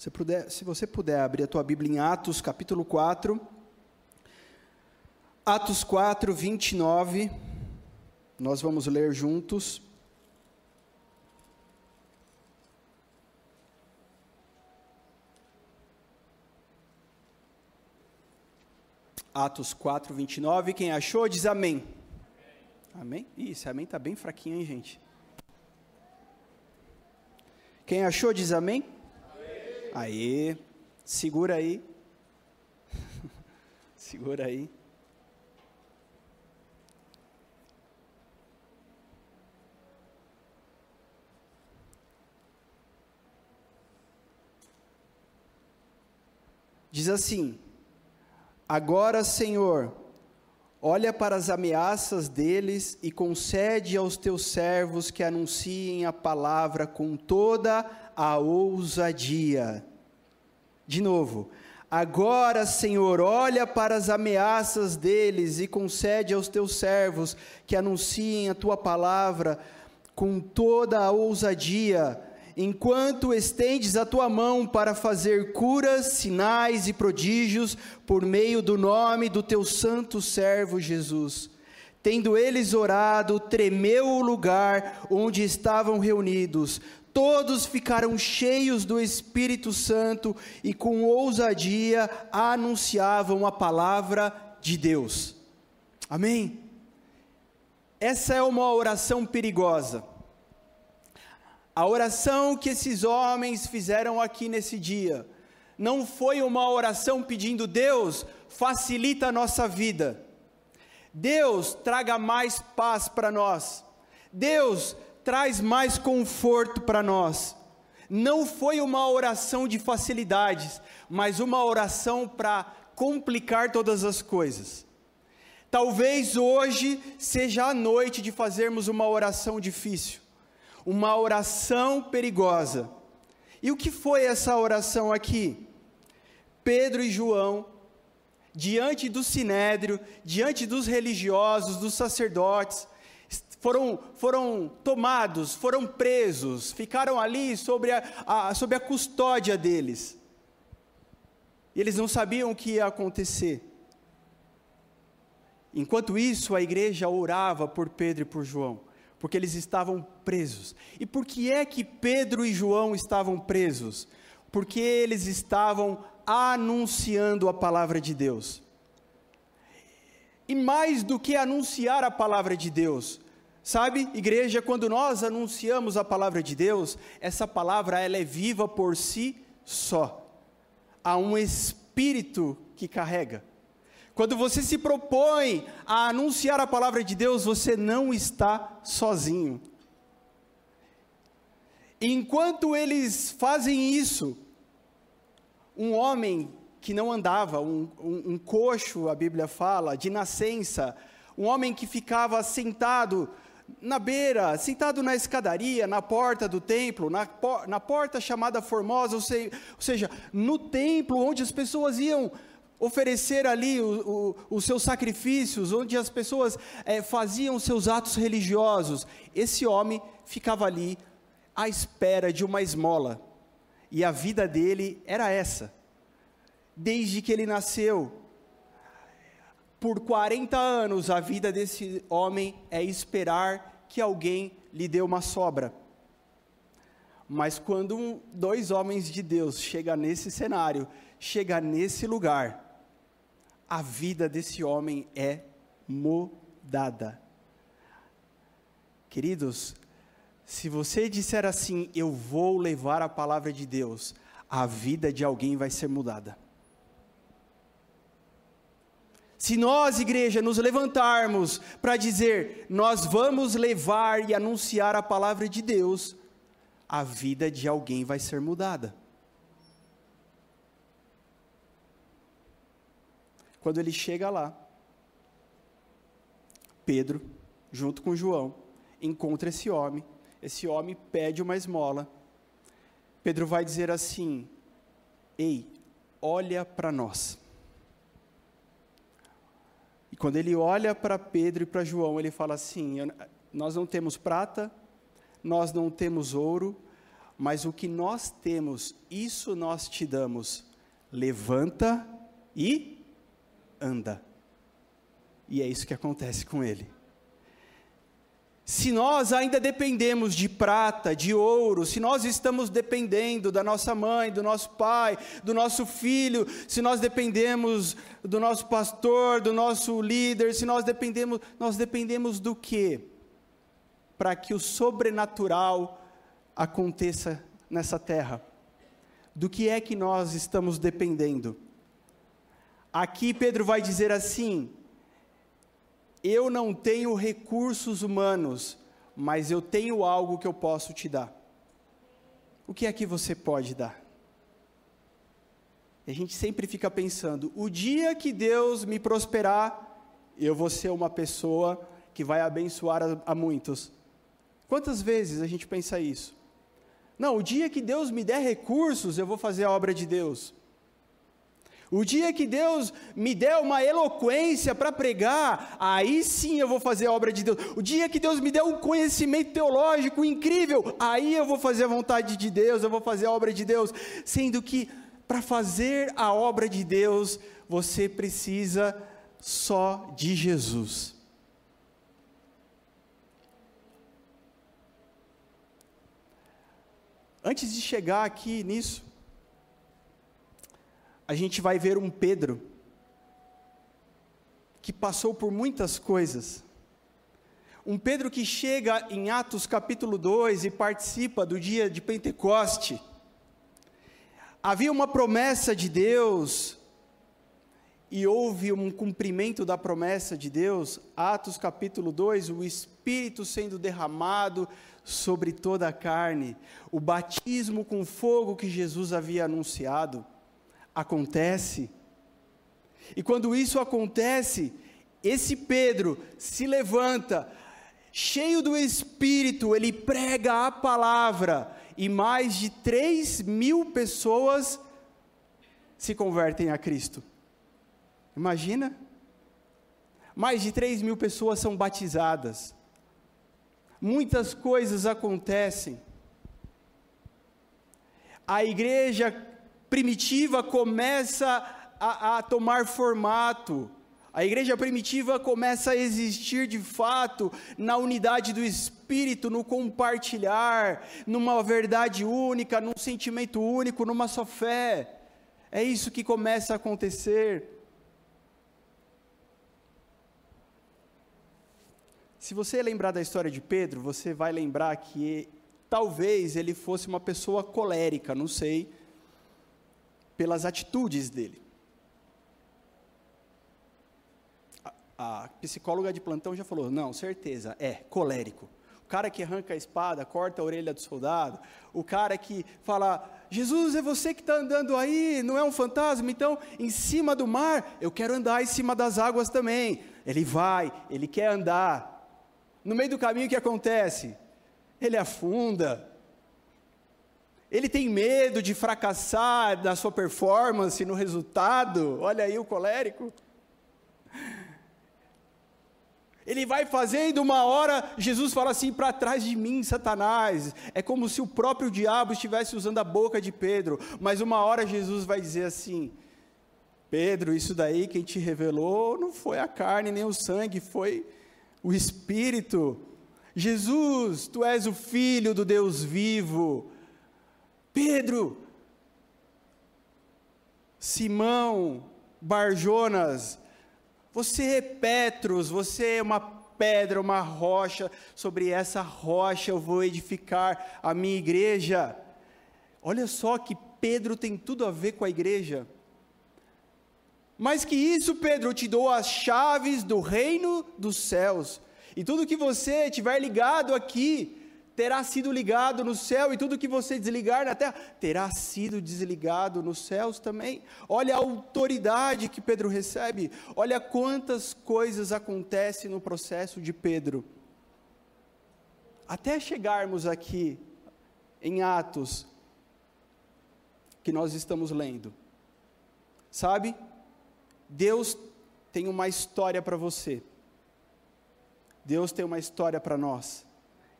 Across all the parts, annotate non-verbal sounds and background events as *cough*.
Se, puder, se você puder abrir a tua Bíblia em Atos, capítulo 4. Atos 4, 29. Nós vamos ler juntos. Atos 4, 29. Quem achou, diz amém. Amém? Ih, esse amém está bem fraquinho, hein, gente? Quem achou, diz amém. Aí, segura aí. *laughs* segura aí. Diz assim: Agora, Senhor, olha para as ameaças deles e concede aos teus servos que anunciem a palavra com toda a ousadia. De novo, agora, Senhor, olha para as ameaças deles e concede aos teus servos que anunciem a tua palavra com toda a ousadia, enquanto estendes a tua mão para fazer curas, sinais e prodígios por meio do nome do teu santo servo Jesus. Tendo eles orado, tremeu o lugar onde estavam reunidos todos ficaram cheios do Espírito Santo e com ousadia anunciavam a palavra de Deus. Amém? Essa é uma oração perigosa. A oração que esses homens fizeram aqui nesse dia não foi uma oração pedindo Deus, facilita a nossa vida. Deus, traga mais paz para nós. Deus, traz mais conforto para nós. Não foi uma oração de facilidades, mas uma oração para complicar todas as coisas. Talvez hoje seja a noite de fazermos uma oração difícil, uma oração perigosa. E o que foi essa oração aqui? Pedro e João, diante do sinédrio, diante dos religiosos, dos sacerdotes, foram, foram tomados, foram presos, ficaram ali sobre a, a, sobre a custódia deles. E eles não sabiam o que ia acontecer. Enquanto isso, a igreja orava por Pedro e por João, porque eles estavam presos. E por que é que Pedro e João estavam presos? Porque eles estavam anunciando a palavra de Deus. E mais do que anunciar a palavra de Deus, Sabe, igreja, quando nós anunciamos a palavra de Deus, essa palavra ela é viva por si só. Há um espírito que carrega. Quando você se propõe a anunciar a palavra de Deus, você não está sozinho. Enquanto eles fazem isso, um homem que não andava, um, um, um coxo, a Bíblia fala, de nascença, um homem que ficava sentado na beira, sentado na escadaria, na porta do templo, na, na porta chamada Formosa, ou, ou seja, no templo onde as pessoas iam oferecer ali o, o, os seus sacrifícios, onde as pessoas é, faziam seus atos religiosos. Esse homem ficava ali à espera de uma esmola, e a vida dele era essa, desde que ele nasceu, por 40 anos a vida desse homem é esperar que alguém lhe dê uma sobra. Mas quando um, dois homens de Deus chegam nesse cenário, chega nesse lugar, a vida desse homem é mudada. Queridos, se você disser assim, eu vou levar a palavra de Deus, a vida de alguém vai ser mudada. Se nós, igreja, nos levantarmos para dizer, nós vamos levar e anunciar a palavra de Deus, a vida de alguém vai ser mudada. Quando ele chega lá, Pedro, junto com João, encontra esse homem. Esse homem pede uma esmola. Pedro vai dizer assim: Ei, olha para nós quando ele olha para Pedro e para João, ele fala assim: Nós não temos prata, nós não temos ouro, mas o que nós temos, isso nós te damos. Levanta e anda. E é isso que acontece com ele. Se nós ainda dependemos de prata, de ouro, se nós estamos dependendo da nossa mãe, do nosso pai, do nosso filho, se nós dependemos do nosso pastor, do nosso líder, se nós dependemos, nós dependemos do quê? Para que o sobrenatural aconteça nessa terra. Do que é que nós estamos dependendo? Aqui Pedro vai dizer assim: eu não tenho recursos humanos, mas eu tenho algo que eu posso te dar. O que é que você pode dar? A gente sempre fica pensando: o dia que Deus me prosperar, eu vou ser uma pessoa que vai abençoar a, a muitos. Quantas vezes a gente pensa isso? Não, o dia que Deus me der recursos, eu vou fazer a obra de Deus. O dia que Deus me der uma eloquência para pregar, aí sim eu vou fazer a obra de Deus. O dia que Deus me der um conhecimento teológico incrível, aí eu vou fazer a vontade de Deus, eu vou fazer a obra de Deus. Sendo que para fazer a obra de Deus, você precisa só de Jesus. Antes de chegar aqui nisso, a gente vai ver um Pedro que passou por muitas coisas. Um Pedro que chega em Atos capítulo 2 e participa do dia de Pentecoste. Havia uma promessa de Deus e houve um cumprimento da promessa de Deus. Atos capítulo 2, o Espírito sendo derramado sobre toda a carne, o batismo com fogo que Jesus havia anunciado acontece. E quando isso acontece, esse Pedro se levanta, cheio do Espírito, ele prega a palavra, e mais de 3 mil pessoas se convertem a Cristo. Imagina? Mais de 3 mil pessoas são batizadas. Muitas coisas acontecem. A igreja primitiva começa a, a tomar formato. A igreja primitiva começa a existir de fato na unidade do Espírito, no compartilhar, numa verdade única, num sentimento único, numa só fé. É isso que começa a acontecer. Se você lembrar da história de Pedro, você vai lembrar que talvez ele fosse uma pessoa colérica, não sei pelas atitudes dele. A, a psicóloga de plantão já falou: não, certeza, é colérico. O cara que arranca a espada, corta a orelha do soldado, o cara que fala: Jesus, é você que está andando aí, não é um fantasma? Então, em cima do mar, eu quero andar em cima das águas também. Ele vai, ele quer andar. No meio do caminho, o que acontece? Ele afunda, ele tem medo de fracassar na sua performance, no resultado. Olha aí o colérico. Ele vai fazendo uma hora, Jesus fala assim: para trás de mim, Satanás. É como se o próprio diabo estivesse usando a boca de Pedro. Mas uma hora Jesus vai dizer assim: Pedro, isso daí quem te revelou não foi a carne nem o sangue, foi o Espírito. Jesus, tu és o Filho do Deus vivo. Pedro, Simão, Barjonas, você é Petros, você é uma pedra, uma rocha, sobre essa rocha eu vou edificar a minha igreja. Olha só que Pedro tem tudo a ver com a igreja. Mais que isso, Pedro, eu te dou as chaves do reino dos céus. E tudo que você tiver ligado aqui, terá sido ligado no céu, e tudo que você desligar na terra terá sido desligado nos céus também. Olha a autoridade que Pedro recebe, olha quantas coisas acontecem no processo de Pedro. Até chegarmos aqui em Atos, que nós estamos lendo. Sabe? Deus tem uma história para você. Deus tem uma história para nós.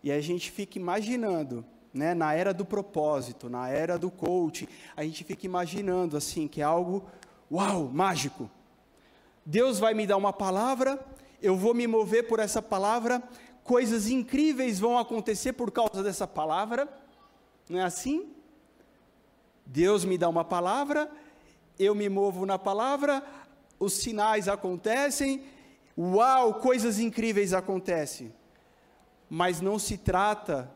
E a gente fica imaginando né, na era do propósito, na era do coaching, a gente fica imaginando assim que é algo, uau, mágico. Deus vai me dar uma palavra, eu vou me mover por essa palavra, coisas incríveis vão acontecer por causa dessa palavra. Não é assim? Deus me dá uma palavra, eu me movo na palavra, os sinais acontecem, uau, coisas incríveis acontecem. Mas não se trata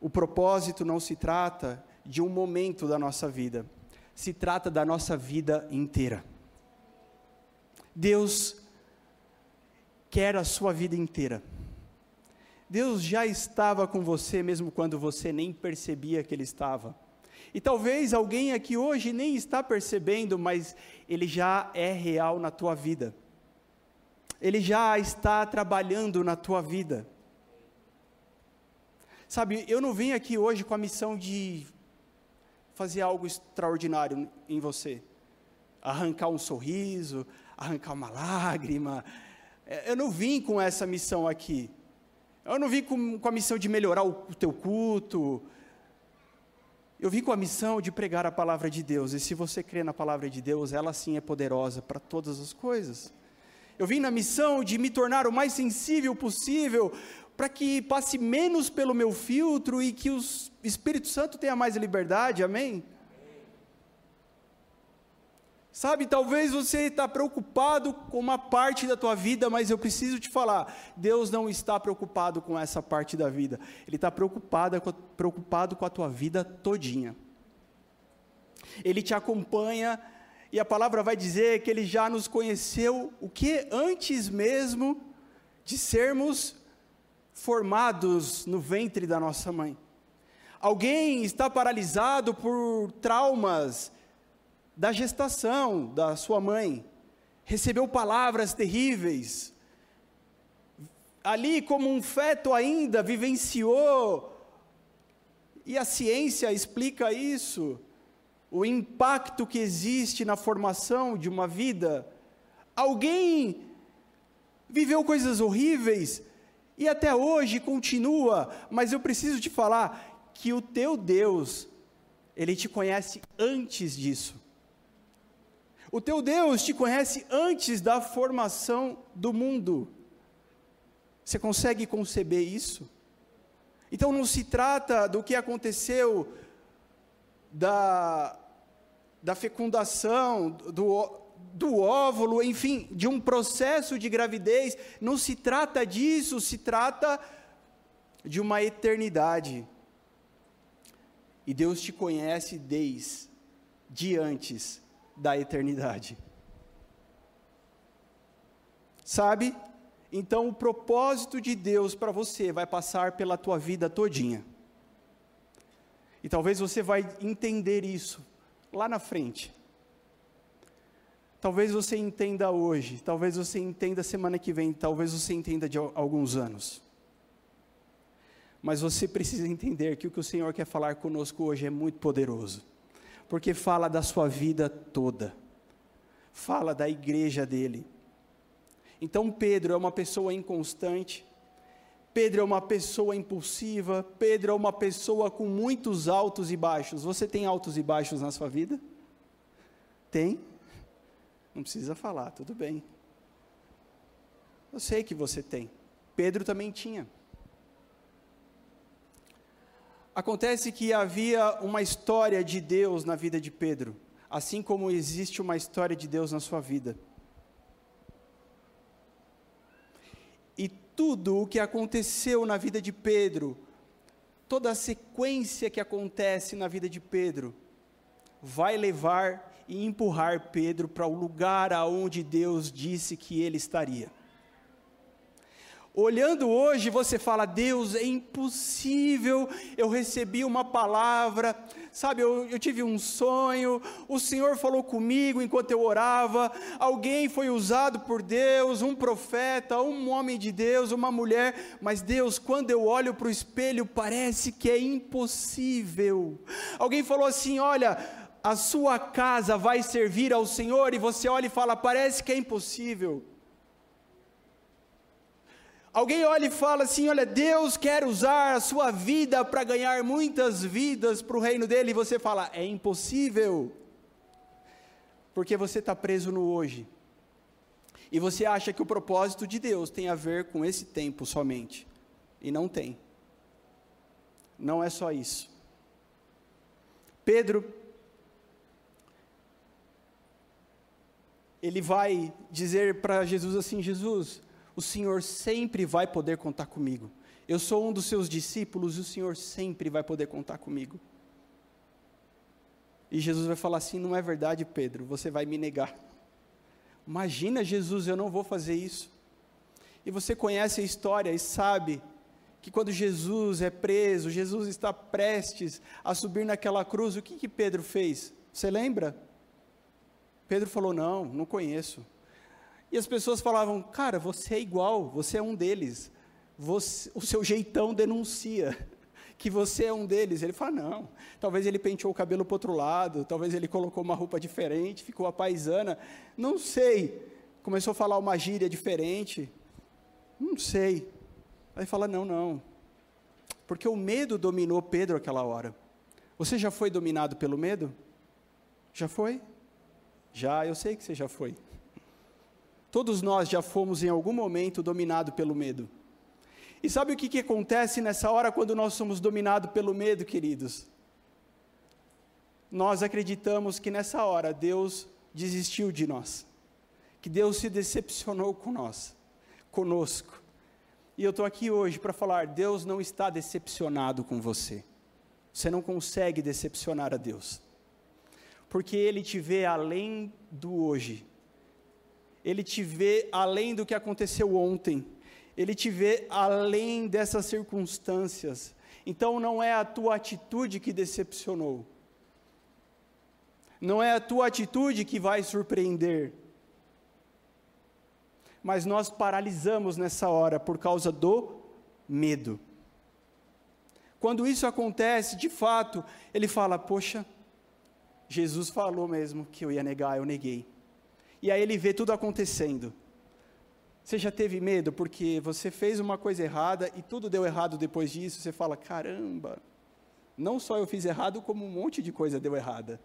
o propósito não se trata de um momento da nossa vida, se trata da nossa vida inteira. Deus quer a sua vida inteira. Deus já estava com você mesmo quando você nem percebia que Ele estava. E talvez alguém aqui hoje nem está percebendo, mas Ele já é real na tua vida. Ele já está trabalhando na tua vida. Sabe, eu não vim aqui hoje com a missão de fazer algo extraordinário em você. Arrancar um sorriso, arrancar uma lágrima. É, eu não vim com essa missão aqui. Eu não vim com, com a missão de melhorar o, o teu culto. Eu vim com a missão de pregar a palavra de Deus. E se você crê na palavra de Deus, ela sim é poderosa para todas as coisas. Eu vim na missão de me tornar o mais sensível possível para que passe menos pelo meu filtro e que o Espírito Santo tenha mais liberdade, amém? Sabe, talvez você está preocupado com uma parte da tua vida, mas eu preciso te falar, Deus não está preocupado com essa parte da vida, Ele está preocupado, preocupado com a tua vida todinha. Ele te acompanha, e a palavra vai dizer que Ele já nos conheceu, o que antes mesmo de sermos formados no ventre da nossa mãe. Alguém está paralisado por traumas da gestação da sua mãe, recebeu palavras terríveis, ali como um feto ainda vivenciou, e a ciência explica isso, o impacto que existe na formação de uma vida. Alguém viveu coisas horríveis, e até hoje continua, mas eu preciso te falar que o teu Deus, ele te conhece antes disso. O teu Deus te conhece antes da formação do mundo. Você consegue conceber isso? Então não se trata do que aconteceu da, da fecundação, do, do óvulo, enfim, de um processo de gravidez, não se trata disso, se trata de uma eternidade. E Deus te conhece desde antes da eternidade. Sabe? Então o propósito de Deus para você vai passar pela tua vida todinha. E talvez você vai entender isso lá na frente. Talvez você entenda hoje, talvez você entenda semana que vem, talvez você entenda de alguns anos. Mas você precisa entender que o que o Senhor quer falar conosco hoje é muito poderoso, porque fala da sua vida toda, fala da igreja dele. Então, Pedro é uma pessoa inconstante, Pedro é uma pessoa impulsiva, Pedro é uma pessoa com muitos altos e baixos. Você tem altos e baixos na sua vida? Tem? Não precisa falar, tudo bem. Eu sei que você tem. Pedro também tinha. Acontece que havia uma história de Deus na vida de Pedro, assim como existe uma história de Deus na sua vida. E tudo o que aconteceu na vida de Pedro, toda a sequência que acontece na vida de Pedro, vai levar e empurrar Pedro para o lugar aonde Deus disse que ele estaria. Olhando hoje, você fala: Deus, é impossível. Eu recebi uma palavra, sabe? Eu, eu, tive um sonho. O Senhor falou comigo enquanto eu orava. Alguém foi usado por Deus, um profeta, um homem de Deus, uma mulher. Mas Deus, quando eu olho para o espelho, parece que é impossível. Alguém falou assim: Olha, a sua casa vai servir ao Senhor, e você olha e fala: parece que é impossível. Alguém olha e fala assim: Olha, Deus quer usar a sua vida para ganhar muitas vidas para o reino dele, e você fala: É impossível, porque você está preso no hoje, e você acha que o propósito de Deus tem a ver com esse tempo somente, e não tem, não é só isso. Pedro, ele vai dizer para Jesus assim: Jesus, o Senhor sempre vai poder contar comigo. Eu sou um dos seus discípulos e o Senhor sempre vai poder contar comigo. E Jesus vai falar assim: não é verdade, Pedro, você vai me negar. Imagina, Jesus, eu não vou fazer isso. E você conhece a história e sabe que quando Jesus é preso, Jesus está prestes a subir naquela cruz, o que, que Pedro fez? Você lembra? Pedro falou: Não, não conheço. E as pessoas falavam: Cara, você é igual, você é um deles. Você, o seu jeitão denuncia *laughs* que você é um deles. Ele fala: Não. Talvez ele penteou o cabelo para outro lado, talvez ele colocou uma roupa diferente, ficou a paisana. Não sei. Começou a falar uma gíria diferente. Não sei. Aí fala: Não, não. Porque o medo dominou Pedro aquela hora. Você já foi dominado pelo medo? Já foi? Já, eu sei que você já foi. Todos nós já fomos em algum momento dominados pelo medo. E sabe o que, que acontece nessa hora quando nós somos dominados pelo medo, queridos? Nós acreditamos que nessa hora Deus desistiu de nós, que Deus se decepcionou com nós, conosco. E eu estou aqui hoje para falar: Deus não está decepcionado com você. Você não consegue decepcionar a Deus, porque Ele te vê além do hoje, ele te vê além do que aconteceu ontem, ele te vê além dessas circunstâncias. Então não é a tua atitude que decepcionou, não é a tua atitude que vai surpreender, mas nós paralisamos nessa hora por causa do medo. Quando isso acontece, de fato, ele fala: Poxa, Jesus falou mesmo que eu ia negar, eu neguei e aí ele vê tudo acontecendo. Você já teve medo porque você fez uma coisa errada e tudo deu errado depois disso? Você fala: caramba, não só eu fiz errado, como um monte de coisa deu errada.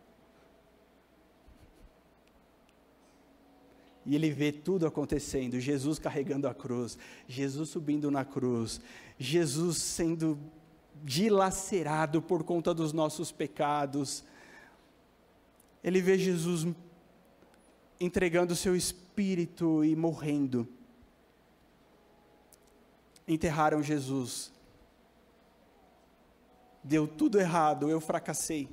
E ele vê tudo acontecendo: Jesus carregando a cruz, Jesus subindo na cruz, Jesus sendo dilacerado por conta dos nossos pecados. Ele vê Jesus entregando o seu espírito e morrendo. Enterraram Jesus. Deu tudo errado, eu fracassei.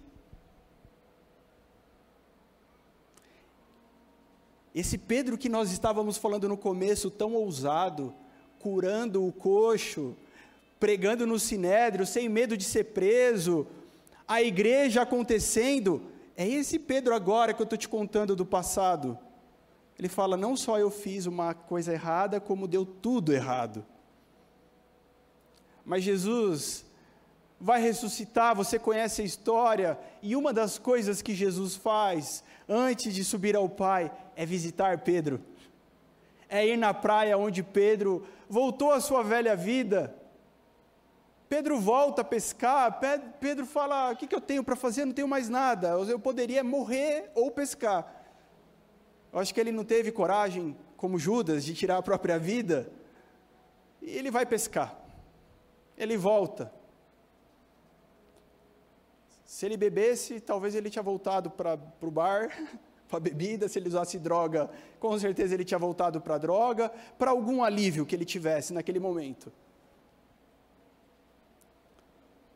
Esse Pedro que nós estávamos falando no começo, tão ousado, curando o coxo, pregando no sinédrio, sem medo de ser preso, a igreja acontecendo, é esse Pedro agora que eu estou te contando do passado. Ele fala: não só eu fiz uma coisa errada, como deu tudo errado. Mas Jesus vai ressuscitar, você conhece a história, e uma das coisas que Jesus faz antes de subir ao Pai é visitar Pedro. É ir na praia onde Pedro voltou à sua velha vida, Pedro volta a pescar, Pedro fala: O que, que eu tenho para fazer? Não tenho mais nada. Eu poderia morrer ou pescar. Eu acho que ele não teve coragem, como Judas, de tirar a própria vida. E ele vai pescar. Ele volta. Se ele bebesse, talvez ele tinha voltado para o bar, *laughs* para a bebida. Se ele usasse droga, com certeza ele tinha voltado para a droga, para algum alívio que ele tivesse naquele momento.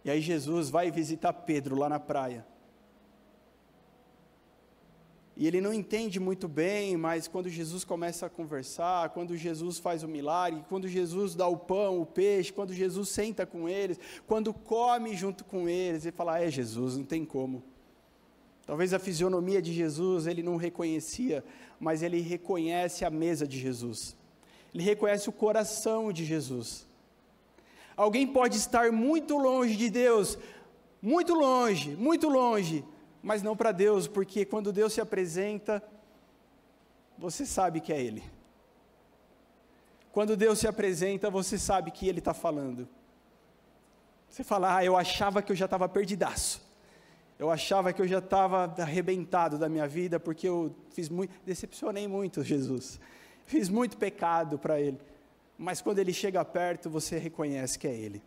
E aí Jesus vai visitar Pedro lá na praia. E ele não entende muito bem, mas quando Jesus começa a conversar, quando Jesus faz o milagre, quando Jesus dá o pão, o peixe, quando Jesus senta com eles, quando come junto com eles, ele fala: É Jesus, não tem como. Talvez a fisionomia de Jesus ele não reconhecia, mas ele reconhece a mesa de Jesus. Ele reconhece o coração de Jesus. Alguém pode estar muito longe de Deus, muito longe, muito longe, mas não para Deus, porque quando Deus se apresenta, você sabe que é Ele. Quando Deus se apresenta, você sabe que Ele está falando. Você fala, ah, eu achava que eu já estava perdidaço. Eu achava que eu já estava arrebentado da minha vida, porque eu fiz muito, decepcionei muito Jesus. Fiz muito pecado para Ele. Mas quando Ele chega perto, você reconhece que é Ele.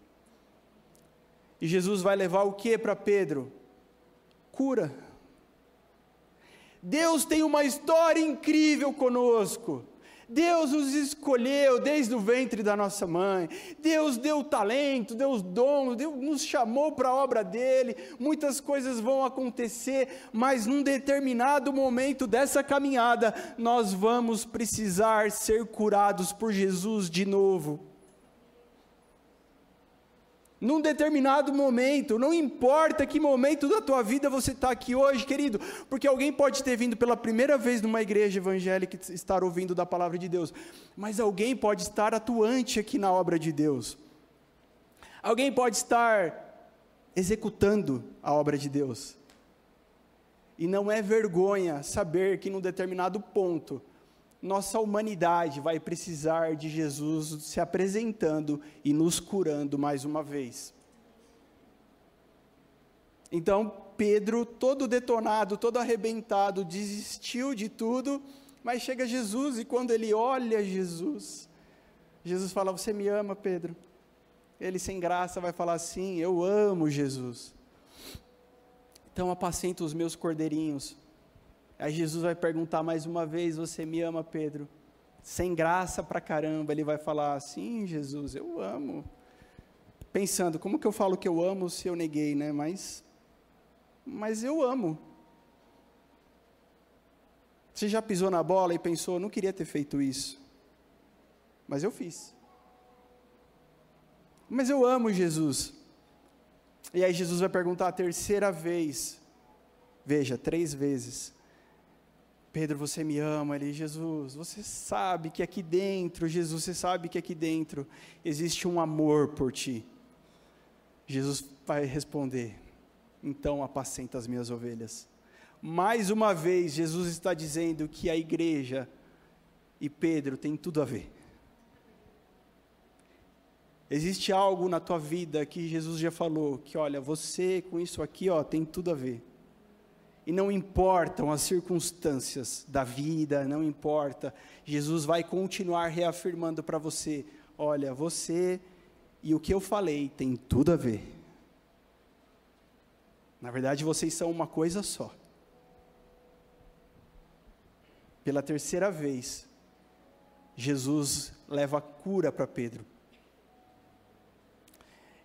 E Jesus vai levar o que para Pedro? Cura. Deus tem uma história incrível conosco. Deus nos escolheu desde o ventre da nossa mãe. Deus deu talento, deu dom, Deus nos chamou para a obra dele. Muitas coisas vão acontecer, mas num determinado momento dessa caminhada, nós vamos precisar ser curados por Jesus de novo num determinado momento, não importa que momento da tua vida você está aqui hoje, querido, porque alguém pode ter vindo pela primeira vez numa igreja evangélica e estar ouvindo da palavra de Deus, mas alguém pode estar atuante aqui na obra de Deus, alguém pode estar executando a obra de Deus, e não é vergonha saber que num determinado ponto, nossa humanidade vai precisar de Jesus se apresentando e nos curando mais uma vez. Então, Pedro, todo detonado, todo arrebentado, desistiu de tudo, mas chega Jesus e quando ele olha Jesus, Jesus fala: Você me ama, Pedro? Ele, sem graça, vai falar assim: Eu amo Jesus. Então, apacenta os meus cordeirinhos. Aí Jesus vai perguntar mais uma vez: Você me ama, Pedro? Sem graça pra caramba, ele vai falar: Sim, Jesus, eu amo. Pensando, como que eu falo que eu amo se eu neguei, né? Mas, mas eu amo. Você já pisou na bola e pensou: Não queria ter feito isso, mas eu fiz. Mas eu amo Jesus. E aí Jesus vai perguntar a terceira vez. Veja, três vezes. Pedro, você me ama. Ele, Jesus, você sabe que aqui dentro, Jesus, você sabe que aqui dentro existe um amor por ti. Jesus vai responder: então apacenta as minhas ovelhas. Mais uma vez, Jesus está dizendo que a igreja e Pedro tem tudo a ver. Existe algo na tua vida que Jesus já falou, que olha, você com isso aqui, ó, tem tudo a ver e não importam as circunstâncias da vida, não importa, Jesus vai continuar reafirmando para você: olha, você e o que eu falei tem tudo a ver. Na verdade, vocês são uma coisa só. Pela terceira vez, Jesus leva cura para Pedro.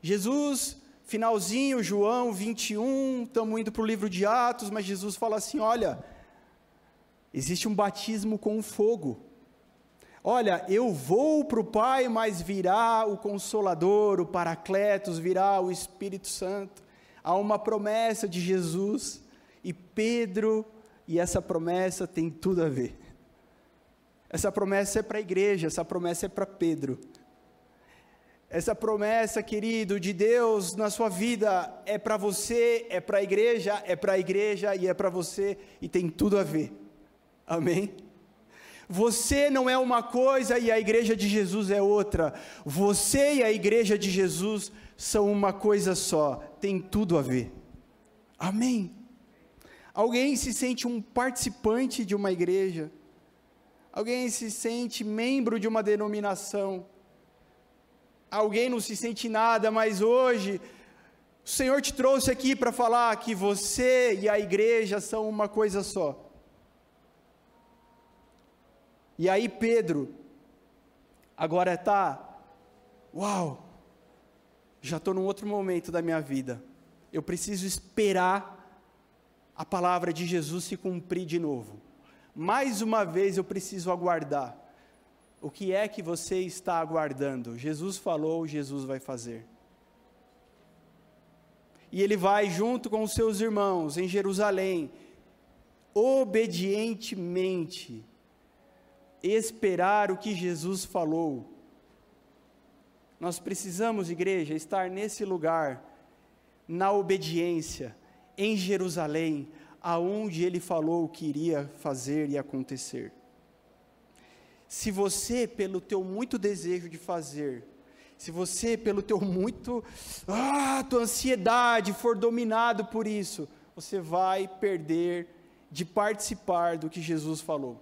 Jesus finalzinho, João 21, estamos indo para o livro de Atos, mas Jesus fala assim: olha, existe um batismo com fogo. Olha, eu vou para o Pai, mas virá o Consolador, o Paracletos, virá o Espírito Santo. Há uma promessa de Jesus, e Pedro, e essa promessa tem tudo a ver. Essa promessa é para a igreja, essa promessa é para Pedro. Essa promessa, querido, de Deus na sua vida é para você, é para a igreja, é para a igreja e é para você e tem tudo a ver. Amém? Você não é uma coisa e a igreja de Jesus é outra. Você e a igreja de Jesus são uma coisa só, tem tudo a ver. Amém? Alguém se sente um participante de uma igreja? Alguém se sente membro de uma denominação? Alguém não se sente nada, mas hoje o Senhor te trouxe aqui para falar que você e a igreja são uma coisa só. E aí Pedro, agora está, uau, já estou num outro momento da minha vida. Eu preciso esperar a palavra de Jesus se cumprir de novo. Mais uma vez eu preciso aguardar. O que é que você está aguardando? Jesus falou, Jesus vai fazer. E ele vai junto com os seus irmãos em Jerusalém, obedientemente, esperar o que Jesus falou. Nós precisamos, igreja, estar nesse lugar, na obediência, em Jerusalém, aonde ele falou que iria fazer e acontecer. Se você, pelo teu muito desejo de fazer, se você, pelo teu muito, ah, tua ansiedade for dominado por isso, você vai perder de participar do que Jesus falou.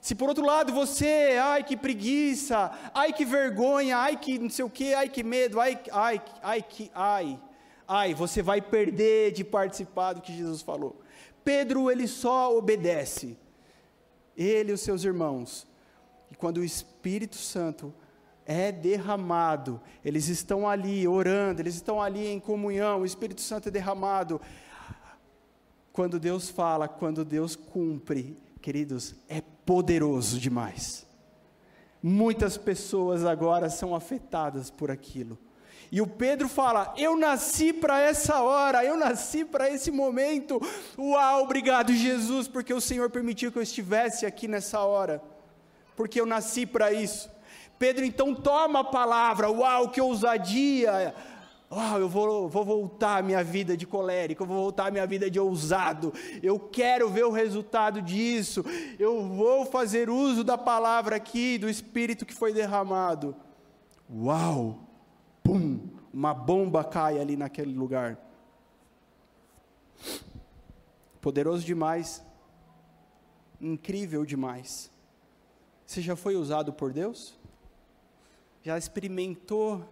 Se por outro lado você, ai que preguiça, ai que vergonha, ai que não sei o que, ai que medo, ai, ai, ai que, ai, ai, você vai perder de participar do que Jesus falou. Pedro, ele só obedece, ele e os seus irmãos. E quando o Espírito Santo é derramado, eles estão ali orando, eles estão ali em comunhão, o Espírito Santo é derramado. Quando Deus fala, quando Deus cumpre, queridos, é poderoso demais. Muitas pessoas agora são afetadas por aquilo. E o Pedro fala: Eu nasci para essa hora, eu nasci para esse momento. Uau, obrigado, Jesus, porque o Senhor permitiu que eu estivesse aqui nessa hora, porque eu nasci para isso. Pedro então toma a palavra: Uau, que ousadia! Oh, eu vou, vou voltar a minha vida de colérico, eu vou voltar a minha vida de ousado, eu quero ver o resultado disso, eu vou fazer uso da palavra aqui, do Espírito que foi derramado. Uau! Pum! Uma bomba cai ali naquele lugar. Poderoso demais, incrível demais. Você já foi usado por Deus? Já experimentou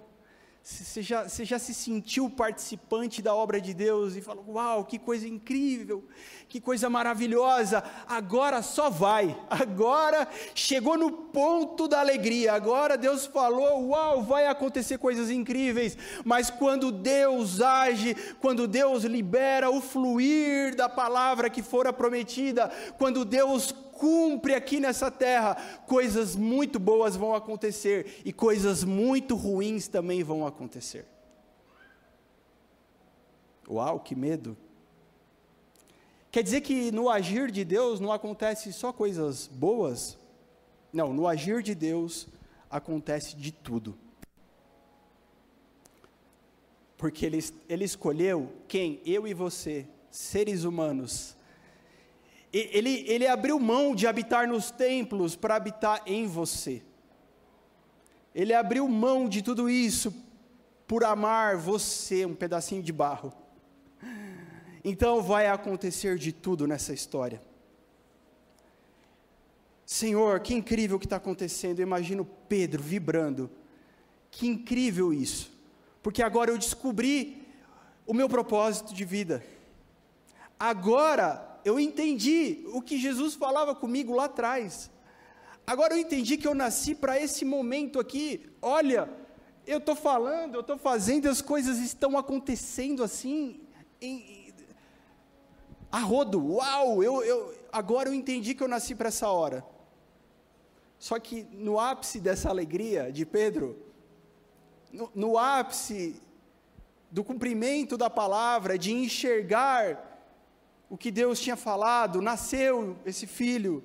você já, você já se sentiu participante da obra de Deus e falou: Uau, que coisa incrível, que coisa maravilhosa. Agora só vai, agora chegou no ponto da alegria. Agora Deus falou: Uau, vai acontecer coisas incríveis. Mas quando Deus age, quando Deus libera o fluir da palavra que fora prometida, quando Deus cumpre aqui nessa terra, coisas muito boas vão acontecer e coisas muito ruins também vão acontecer. Uau, que medo! Quer dizer que no agir de Deus não acontece só coisas boas? Não, no agir de Deus acontece de tudo. Porque Ele, ele escolheu quem? Eu e você, seres humanos, ele, ele abriu mão de habitar nos templos para habitar em você. Ele abriu mão de tudo isso por amar você, um pedacinho de barro. Então vai acontecer de tudo nessa história. Senhor, que incrível o que está acontecendo. Eu imagino Pedro vibrando. Que incrível isso. Porque agora eu descobri o meu propósito de vida. Agora eu entendi o que Jesus falava comigo lá atrás. Agora eu entendi que eu nasci para esse momento aqui. Olha, eu estou falando, eu estou fazendo, as coisas estão acontecendo assim, em, a rodo. Uau! Eu, eu, agora eu entendi que eu nasci para essa hora. Só que no ápice dessa alegria de Pedro, no, no ápice do cumprimento da palavra, de enxergar o que Deus tinha falado, nasceu esse filho.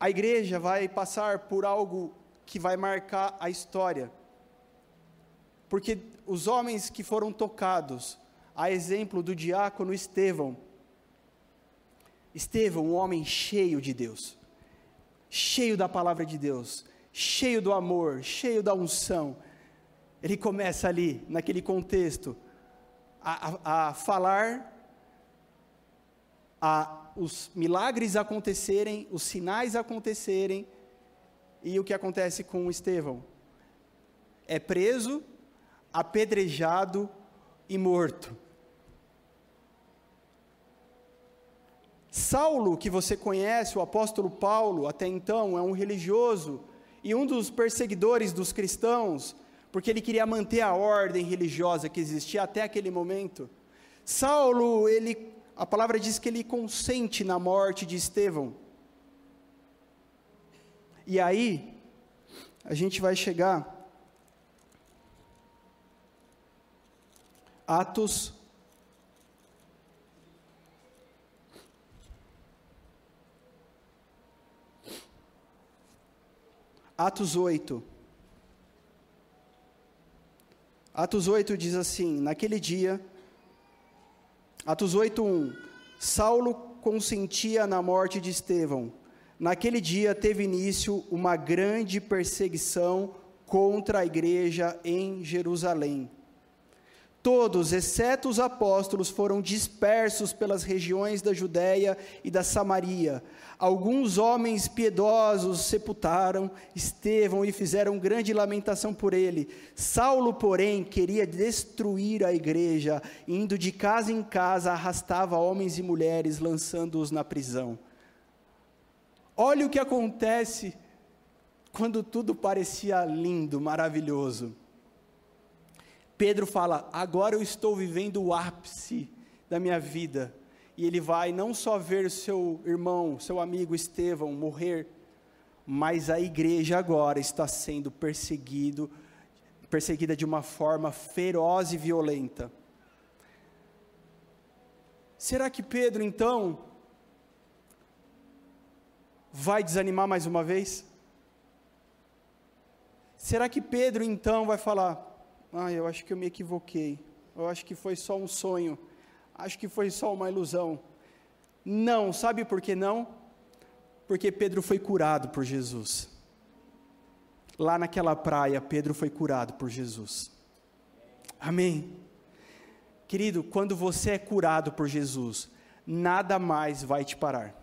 A igreja vai passar por algo que vai marcar a história. Porque os homens que foram tocados, a exemplo do diácono Estevão, Estevão, um homem cheio de Deus, cheio da palavra de Deus, cheio do amor, cheio da unção, ele começa ali, naquele contexto, a, a, falar, a os milagres acontecerem, os sinais acontecerem, e o que acontece com Estevão? É preso, apedrejado e morto. Saulo, que você conhece, o apóstolo Paulo, até então, é um religioso e um dos perseguidores dos cristãos, porque ele queria manter a ordem religiosa que existia até aquele momento. Saulo, ele, a palavra diz que ele consente na morte de Estevão. E aí, a gente vai chegar Atos Atos 8 Atos 8 diz assim: Naquele dia, Atos 8:1, Saulo consentia na morte de Estevão, naquele dia teve início uma grande perseguição contra a igreja em Jerusalém. Todos, exceto os apóstolos, foram dispersos pelas regiões da Judéia e da Samaria. Alguns homens piedosos sepultaram Estevão e fizeram grande lamentação por ele. Saulo, porém, queria destruir a igreja, indo de casa em casa, arrastava homens e mulheres, lançando-os na prisão. Olha o que acontece quando tudo parecia lindo, maravilhoso. Pedro fala: Agora eu estou vivendo o ápice da minha vida e ele vai não só ver seu irmão, seu amigo Estevão morrer, mas a igreja agora está sendo perseguido, perseguida de uma forma feroz e violenta. Será que Pedro então vai desanimar mais uma vez? Será que Pedro então vai falar: "Ah, eu acho que eu me equivoquei. Eu acho que foi só um sonho acho que foi só uma ilusão. Não, sabe por que não? Porque Pedro foi curado por Jesus. Lá naquela praia, Pedro foi curado por Jesus. Amém. Querido, quando você é curado por Jesus, nada mais vai te parar.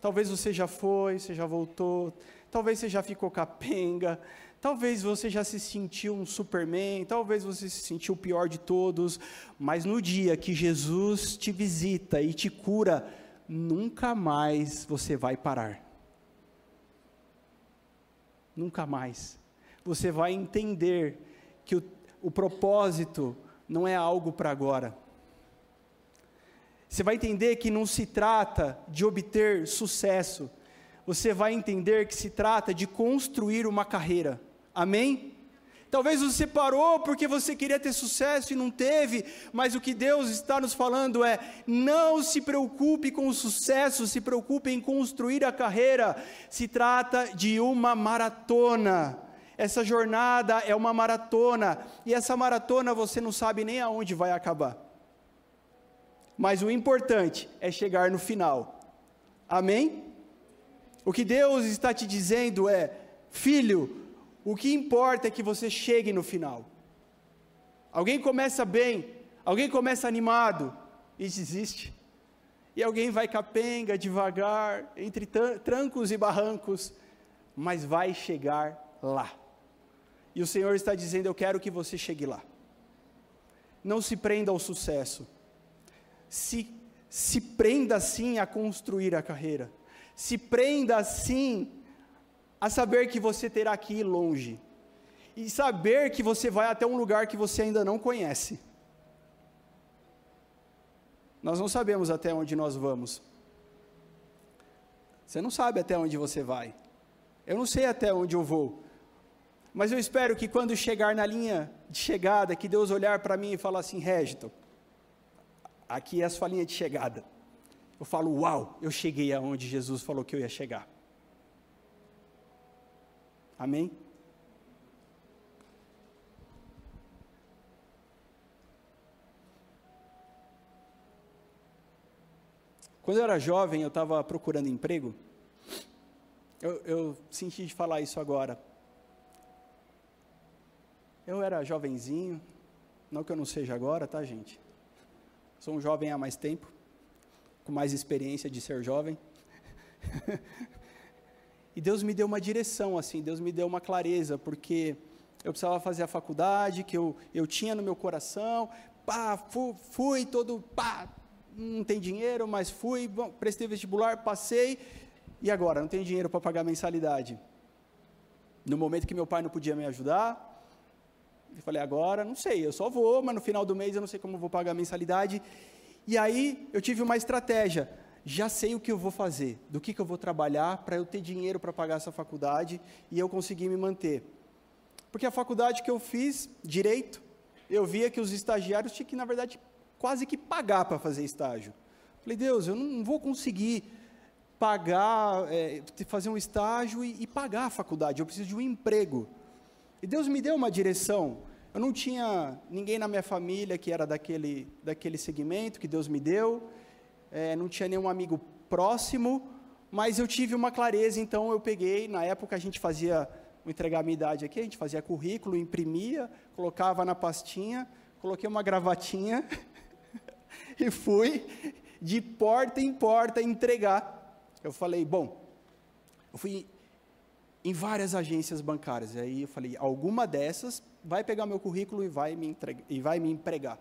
Talvez você já foi, você já voltou, talvez você já ficou capenga, Talvez você já se sentiu um Superman, talvez você se sentiu o pior de todos, mas no dia que Jesus te visita e te cura, nunca mais você vai parar. Nunca mais. Você vai entender que o, o propósito não é algo para agora. Você vai entender que não se trata de obter sucesso. Você vai entender que se trata de construir uma carreira. Amém? Talvez você parou porque você queria ter sucesso e não teve, mas o que Deus está nos falando é: não se preocupe com o sucesso, se preocupe em construir a carreira. Se trata de uma maratona. Essa jornada é uma maratona, e essa maratona você não sabe nem aonde vai acabar. Mas o importante é chegar no final. Amém? O que Deus está te dizendo é: filho, o que importa é que você chegue no final. Alguém começa bem, alguém começa animado e desiste. E alguém vai capenga, devagar, entre trancos e barrancos, mas vai chegar lá. E o Senhor está dizendo: Eu quero que você chegue lá. Não se prenda ao sucesso. Se, se prenda sim a construir a carreira. Se prenda sim a saber que você terá que ir longe, e saber que você vai até um lugar que você ainda não conhece. Nós não sabemos até onde nós vamos. Você não sabe até onde você vai. Eu não sei até onde eu vou. Mas eu espero que quando chegar na linha de chegada, que Deus olhar para mim e falar assim, Régito, aqui é a sua linha de chegada. Eu falo, uau, eu cheguei aonde Jesus falou que eu ia chegar. Amém? Quando eu era jovem, eu estava procurando emprego. Eu, eu, senti de falar isso agora. Eu era jovenzinho, não que eu não seja agora, tá, gente? Sou um jovem há mais tempo, com mais experiência de ser jovem. *laughs* E Deus me deu uma direção, assim, Deus me deu uma clareza, porque eu precisava fazer a faculdade, que eu, eu tinha no meu coração, pá, fui, fui todo, pá, não tem dinheiro, mas fui, bom, prestei vestibular, passei, e agora? Não tenho dinheiro para pagar mensalidade. No momento que meu pai não podia me ajudar, eu falei, agora, não sei, eu só vou, mas no final do mês eu não sei como vou pagar a mensalidade. E aí eu tive uma estratégia já sei o que eu vou fazer, do que, que eu vou trabalhar para eu ter dinheiro para pagar essa faculdade e eu conseguir me manter. Porque a faculdade que eu fiz, direito, eu via que os estagiários tinham que, na verdade, quase que pagar para fazer estágio. Falei, Deus, eu não vou conseguir pagar, é, fazer um estágio e, e pagar a faculdade, eu preciso de um emprego. E Deus me deu uma direção. Eu não tinha ninguém na minha família que era daquele, daquele segmento que Deus me deu é, não tinha nenhum amigo próximo, Mas eu tive uma clareza, então eu peguei, na época a gente fazia, vou entregar a minha idade aqui, a gente fazia currículo, imprimia, colocava na pastinha, coloquei uma gravatinha *laughs* e fui de porta em porta entregar. Eu falei, bom, eu fui em várias agências bancárias, aí eu falei, alguma dessas vai pegar meu currículo e vai me, entregar, e vai me empregar.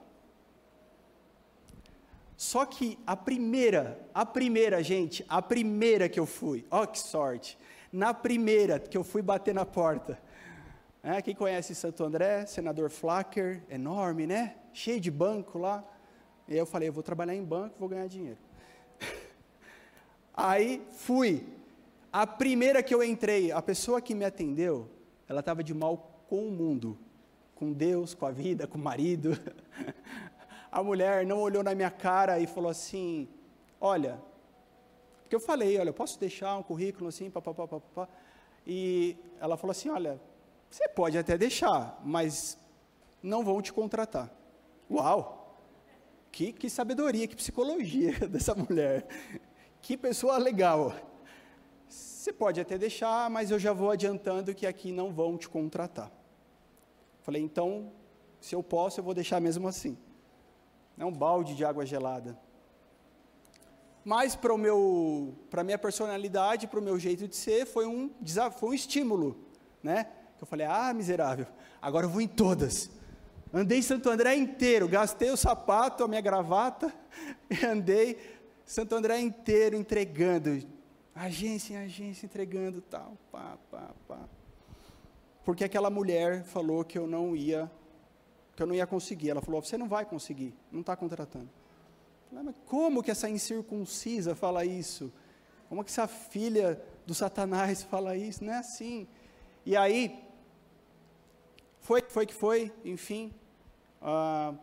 Só que a primeira, a primeira, gente, a primeira que eu fui, ó que sorte, na primeira que eu fui bater na porta, é, quem conhece Santo André, senador Flacker, enorme, né? Cheio de banco lá. E eu falei, eu vou trabalhar em banco, vou ganhar dinheiro. *laughs* aí fui. A primeira que eu entrei, a pessoa que me atendeu, ela estava de mal com o mundo, com Deus, com a vida, com o marido. *laughs* a mulher não olhou na minha cara e falou assim: Olha, porque eu falei, olha, eu posso deixar um currículo assim, papapá, papapá. E ela falou assim: Olha, você pode até deixar, mas não vão te contratar. Uau! Que, que sabedoria, que psicologia *laughs* dessa mulher. Que pessoa legal. Você pode até deixar, mas eu já vou adiantando que aqui não vão te contratar. Falei, então, se eu posso, eu vou deixar mesmo assim é um balde de água gelada. Mas para meu, para minha personalidade, para o meu jeito de ser, foi um foi um estímulo, né? Eu falei, ah, miserável, agora eu vou em todas. Andei Santo André inteiro, gastei o sapato, a minha gravata, *laughs* e andei Santo André inteiro entregando, agência em agência entregando tal, pá, pá, pá. Porque aquela mulher falou que eu não ia que eu não ia conseguir. Ela falou: Você não vai conseguir, não está contratando. Falei, mas como que essa incircuncisa fala isso? Como que essa filha do Satanás fala isso? Não é assim. E aí, foi foi que foi, enfim. Ah,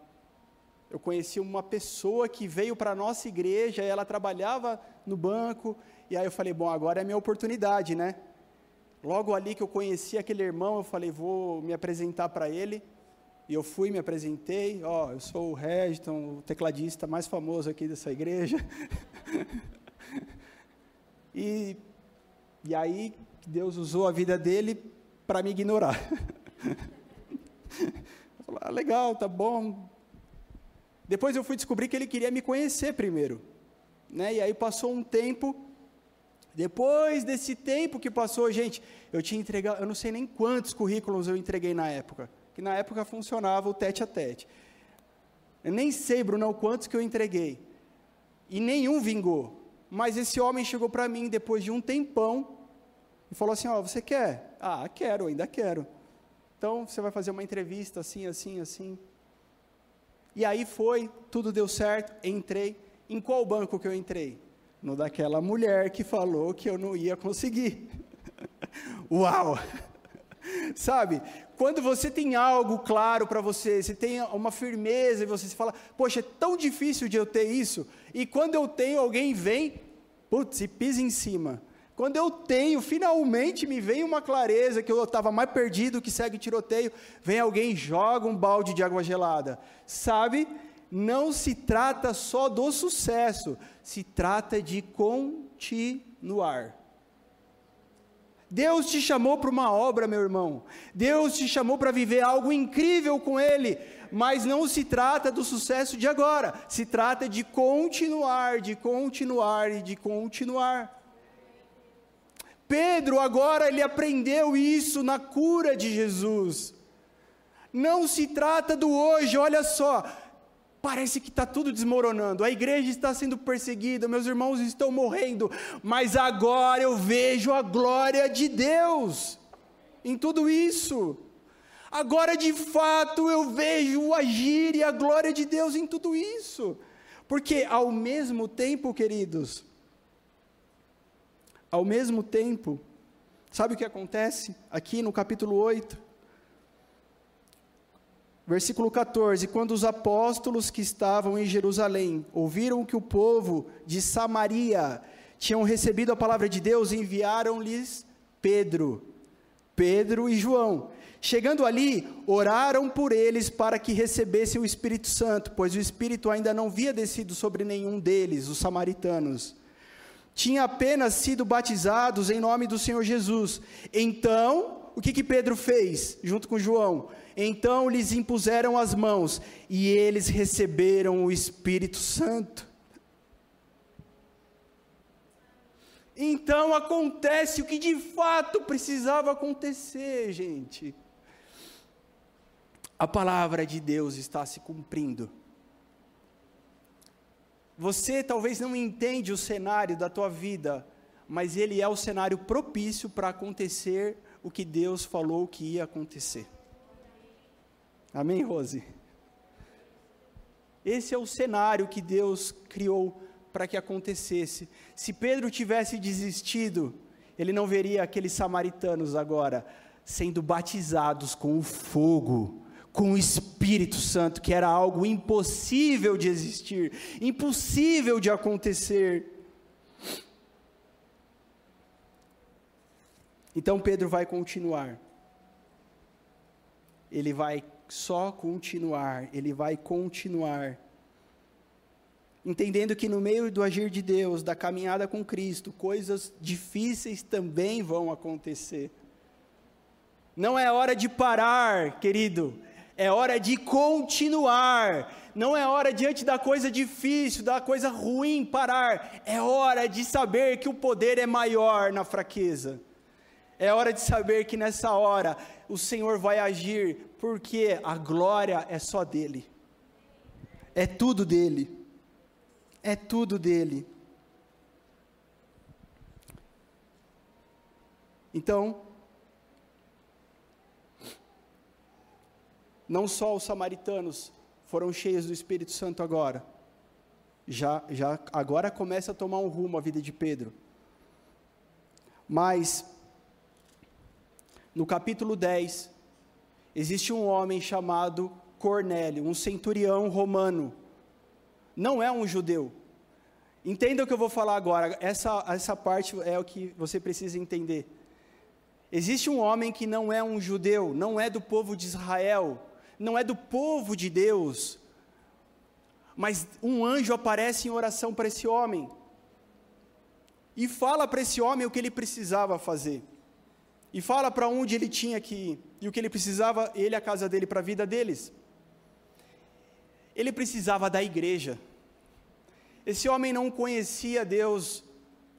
eu conheci uma pessoa que veio para a nossa igreja, ela trabalhava no banco, e aí eu falei, bom, agora é minha oportunidade, né? Logo ali que eu conheci aquele irmão, eu falei, vou me apresentar para ele. E eu fui, me apresentei, ó, eu sou o Regiton, o tecladista mais famoso aqui dessa igreja. *laughs* e, e aí Deus usou a vida dele para me ignorar. *laughs* falei, ah, legal, tá bom. Depois eu fui descobrir que ele queria me conhecer primeiro. Né? E aí passou um tempo, depois desse tempo que passou, gente, eu tinha entregado, eu não sei nem quantos currículos eu entreguei na época que na época funcionava o tete a tete. Eu nem sei, Bruno, quantos que eu entreguei. E nenhum vingou. Mas esse homem chegou para mim depois de um tempão e falou assim: Ó, oh, você quer? Ah, quero, ainda quero. Então você vai fazer uma entrevista assim, assim, assim. E aí foi, tudo deu certo, entrei. Em qual banco que eu entrei? No daquela mulher que falou que eu não ia conseguir. *laughs* Uau! *laughs* Sabe? Quando você tem algo claro para você, você tem uma firmeza e você se fala, poxa, é tão difícil de eu ter isso. E quando eu tenho, alguém vem, putz, e pisa em cima. Quando eu tenho, finalmente me vem uma clareza que eu estava mais perdido que segue tiroteio, vem alguém joga um balde de água gelada. Sabe? Não se trata só do sucesso, se trata de continuar. Deus te chamou para uma obra, meu irmão. Deus te chamou para viver algo incrível com Ele. Mas não se trata do sucesso de agora. Se trata de continuar, de continuar e de continuar. Pedro agora ele aprendeu isso na cura de Jesus. Não se trata do hoje, olha só parece que está tudo desmoronando, a igreja está sendo perseguida, meus irmãos estão morrendo, mas agora eu vejo a glória de Deus em tudo isso. Agora de fato eu vejo o agir e a glória de Deus em tudo isso. Porque ao mesmo tempo, queridos, ao mesmo tempo, sabe o que acontece aqui no capítulo 8? Versículo 14: Quando os apóstolos que estavam em Jerusalém ouviram que o povo de Samaria tinham recebido a palavra de Deus, enviaram-lhes Pedro, Pedro e João. Chegando ali, oraram por eles para que recebessem o Espírito Santo, pois o Espírito ainda não havia descido sobre nenhum deles, os samaritanos. tinham apenas sido batizados em nome do Senhor Jesus. Então, o que, que Pedro fez junto com João? Então lhes impuseram as mãos e eles receberam o Espírito Santo. Então acontece o que de fato precisava acontecer, gente. A palavra de Deus está se cumprindo. Você talvez não entende o cenário da tua vida, mas ele é o cenário propício para acontecer o que Deus falou que ia acontecer. Amém, Rose? Esse é o cenário que Deus criou para que acontecesse. Se Pedro tivesse desistido, ele não veria aqueles samaritanos agora sendo batizados com o fogo, com o Espírito Santo, que era algo impossível de existir, impossível de acontecer. Então Pedro vai continuar. Ele vai só continuar, ele vai continuar. Entendendo que no meio do agir de Deus, da caminhada com Cristo, coisas difíceis também vão acontecer. Não é hora de parar, querido, é hora de continuar. Não é hora diante da coisa difícil, da coisa ruim parar. É hora de saber que o poder é maior na fraqueza. É hora de saber que nessa hora o Senhor vai agir, porque a glória é só dele. É tudo dele. É tudo dele. Então, não só os samaritanos foram cheios do Espírito Santo agora, já, já agora começa a tomar um rumo a vida de Pedro. Mas no capítulo 10, existe um homem chamado Cornélio, um centurião romano. Não é um judeu. Entenda o que eu vou falar agora, essa, essa parte é o que você precisa entender. Existe um homem que não é um judeu, não é do povo de Israel, não é do povo de Deus, mas um anjo aparece em oração para esse homem e fala para esse homem o que ele precisava fazer e fala para onde ele tinha que ir e o que ele precisava, ele a casa dele, para a vida deles. Ele precisava da igreja. Esse homem não conhecia Deus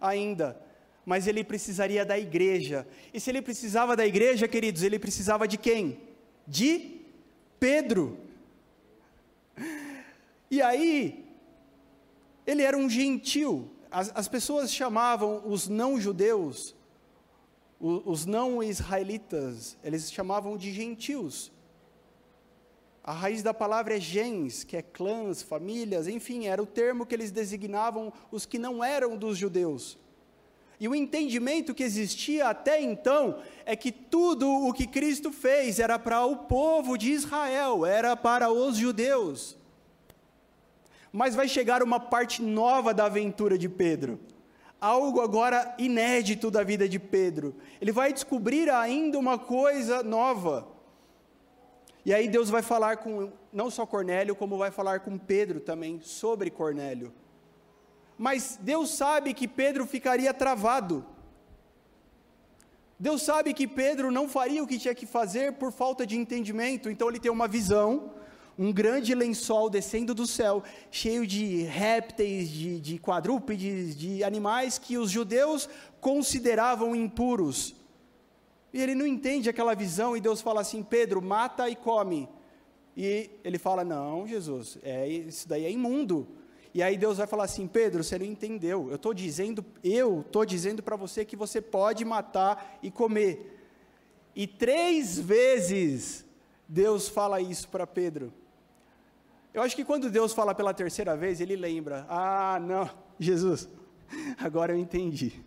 ainda, mas ele precisaria da igreja. E se ele precisava da igreja, queridos, ele precisava de quem? De Pedro. *laughs* E aí, ele era um gentil. As, as pessoas chamavam os não-judeus os não israelitas, eles chamavam de gentios. A raiz da palavra é gens, que é clãs, famílias, enfim, era o termo que eles designavam os que não eram dos judeus. E o entendimento que existia até então é que tudo o que Cristo fez era para o povo de Israel, era para os judeus. Mas vai chegar uma parte nova da aventura de Pedro algo agora inédito da vida de Pedro. Ele vai descobrir ainda uma coisa nova. E aí Deus vai falar com não só Cornélio, como vai falar com Pedro também sobre Cornélio. Mas Deus sabe que Pedro ficaria travado. Deus sabe que Pedro não faria o que tinha que fazer por falta de entendimento, então ele tem uma visão um grande lençol descendo do céu, cheio de répteis, de, de quadrúpedes, de animais que os judeus consideravam impuros. E ele não entende aquela visão, e Deus fala assim: Pedro, mata e come. E ele fala: Não, Jesus, é, isso daí é imundo. E aí Deus vai falar assim: Pedro, você não entendeu. Eu estou dizendo, eu estou dizendo para você que você pode matar e comer. E três vezes Deus fala isso para Pedro. Eu acho que quando Deus fala pela terceira vez, ele lembra: Ah, não, Jesus, agora eu entendi.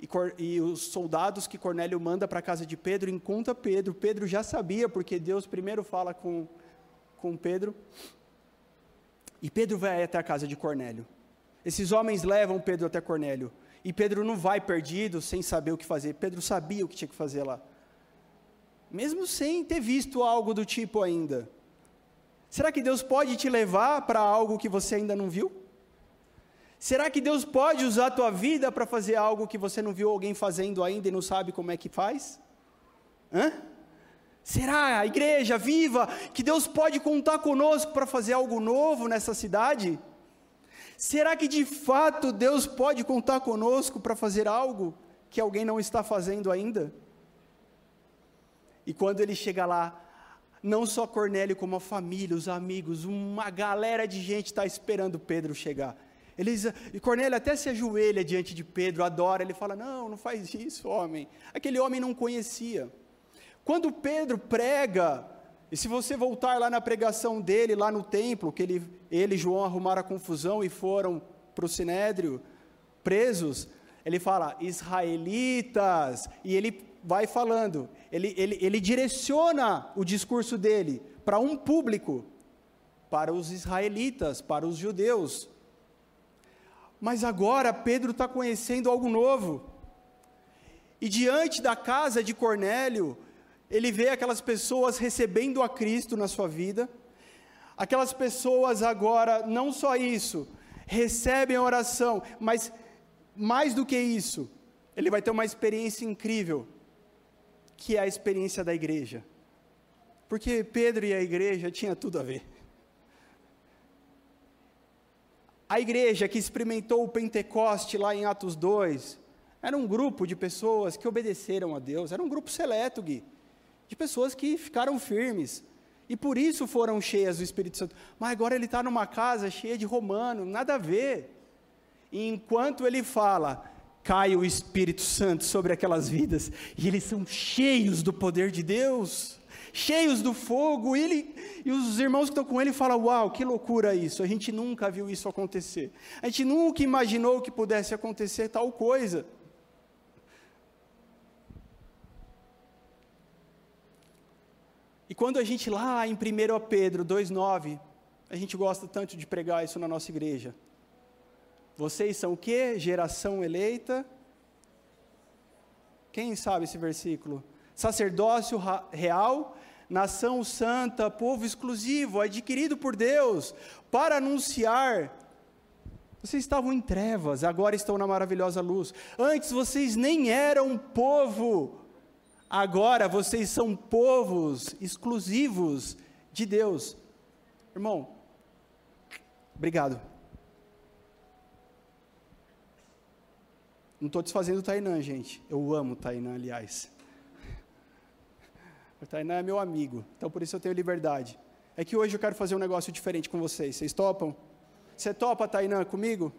E, e os soldados que Cornélio manda para a casa de Pedro encontra Pedro. Pedro já sabia, porque Deus primeiro fala com, com Pedro. E Pedro vai até a casa de Cornélio. Esses homens levam Pedro até Cornélio. E Pedro não vai perdido, sem saber o que fazer. Pedro sabia o que tinha que fazer lá. Mesmo sem ter visto algo do tipo ainda. Será que Deus pode te levar para algo que você ainda não viu? Será que Deus pode usar a tua vida para fazer algo que você não viu alguém fazendo ainda e não sabe como é que faz? Hã? Será, a igreja viva, que Deus pode contar conosco para fazer algo novo nessa cidade? Será que de fato Deus pode contar conosco para fazer algo que alguém não está fazendo ainda? E quando ele chega lá, não só Cornélio, como a família, os amigos, uma galera de gente está esperando Pedro chegar. Eles, e Cornélio até se ajoelha diante de Pedro, adora, ele fala: Não, não faz isso, homem. Aquele homem não conhecia. Quando Pedro prega, e se você voltar lá na pregação dele, lá no templo, que ele, ele e João arrumaram a confusão e foram para o sinédrio, presos, ele fala, israelitas, e ele vai falando, ele, ele, ele direciona o discurso dele para um público, para os israelitas, para os judeus. Mas agora Pedro está conhecendo algo novo. E diante da casa de Cornélio, ele vê aquelas pessoas recebendo a Cristo na sua vida, aquelas pessoas agora, não só isso, recebem a oração, mas mais do que isso, ele vai ter uma experiência incrível, que é a experiência da igreja. Porque Pedro e a igreja tinha tudo a ver. A igreja que experimentou o Pentecoste lá em Atos 2, era um grupo de pessoas que obedeceram a Deus, era um grupo seleto, Gui de pessoas que ficaram firmes. E por isso foram cheias do Espírito Santo. Mas agora ele está numa casa cheia de romano, nada a ver. E enquanto ele fala, cai o Espírito Santo sobre aquelas vidas, e eles são cheios do poder de Deus, cheios do fogo, e, ele, e os irmãos que estão com ele falam: Uau, que loucura isso! A gente nunca viu isso acontecer, a gente nunca imaginou que pudesse acontecer tal coisa. E quando a gente lá em 1 Pedro 2,9, a gente gosta tanto de pregar isso na nossa igreja. Vocês são o que? Geração eleita. Quem sabe esse versículo? Sacerdócio real, nação santa, povo exclusivo, adquirido por Deus, para anunciar. Vocês estavam em trevas, agora estão na maravilhosa luz. Antes vocês nem eram povo, Agora vocês são povos exclusivos de Deus. Irmão, obrigado. Não estou desfazendo o Tainã, gente. Eu amo o Tainã, aliás. *laughs* O Tainã é meu amigo, então por isso eu tenho liberdade. É que hoje eu quero fazer um negócio diferente com vocês. Vocês topam? Você topa, Tainã, comigo?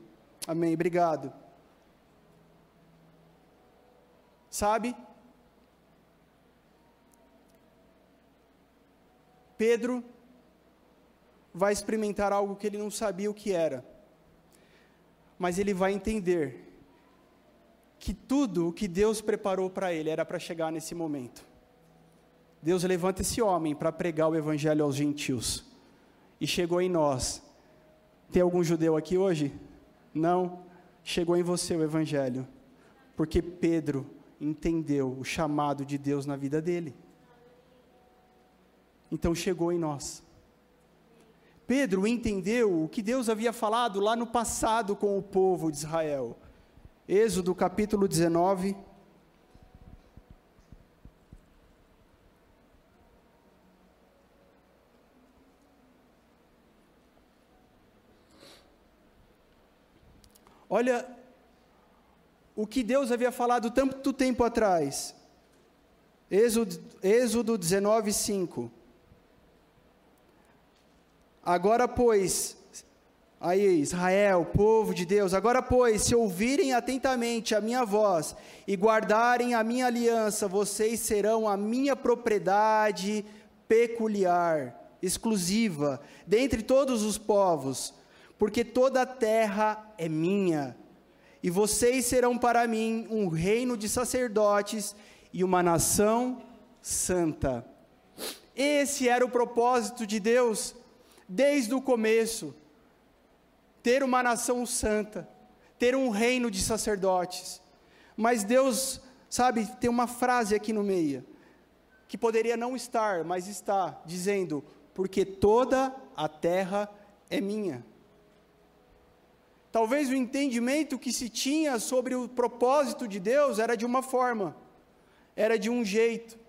Amém, obrigado. Sabe, Pedro vai experimentar algo que ele não sabia o que era, mas ele vai entender que tudo o que Deus preparou para ele era para chegar nesse momento. Deus levanta esse homem para pregar o evangelho aos gentios, e chegou em nós. Tem algum judeu aqui hoje? Não. Chegou em você o evangelho, porque Pedro entendeu o chamado de Deus na vida dele. Então chegou em nós. Pedro entendeu o que Deus havia falado lá no passado com o povo de Israel. Êxodo capítulo 19. Olha o que Deus havia falado tanto tempo atrás. Êxodo, Êxodo 19, 5. Agora, pois, aí Israel, povo de Deus, agora, pois, se ouvirem atentamente a minha voz e guardarem a minha aliança, vocês serão a minha propriedade peculiar, exclusiva, dentre todos os povos, porque toda a terra é minha. E vocês serão para mim um reino de sacerdotes e uma nação santa. Esse era o propósito de Deus desde o começo, ter uma nação santa, ter um reino de sacerdotes. Mas Deus, sabe, tem uma frase aqui no meio, que poderia não estar, mas está, dizendo: Porque toda a terra é minha. Talvez o entendimento que se tinha sobre o propósito de Deus era de uma forma, era de um jeito.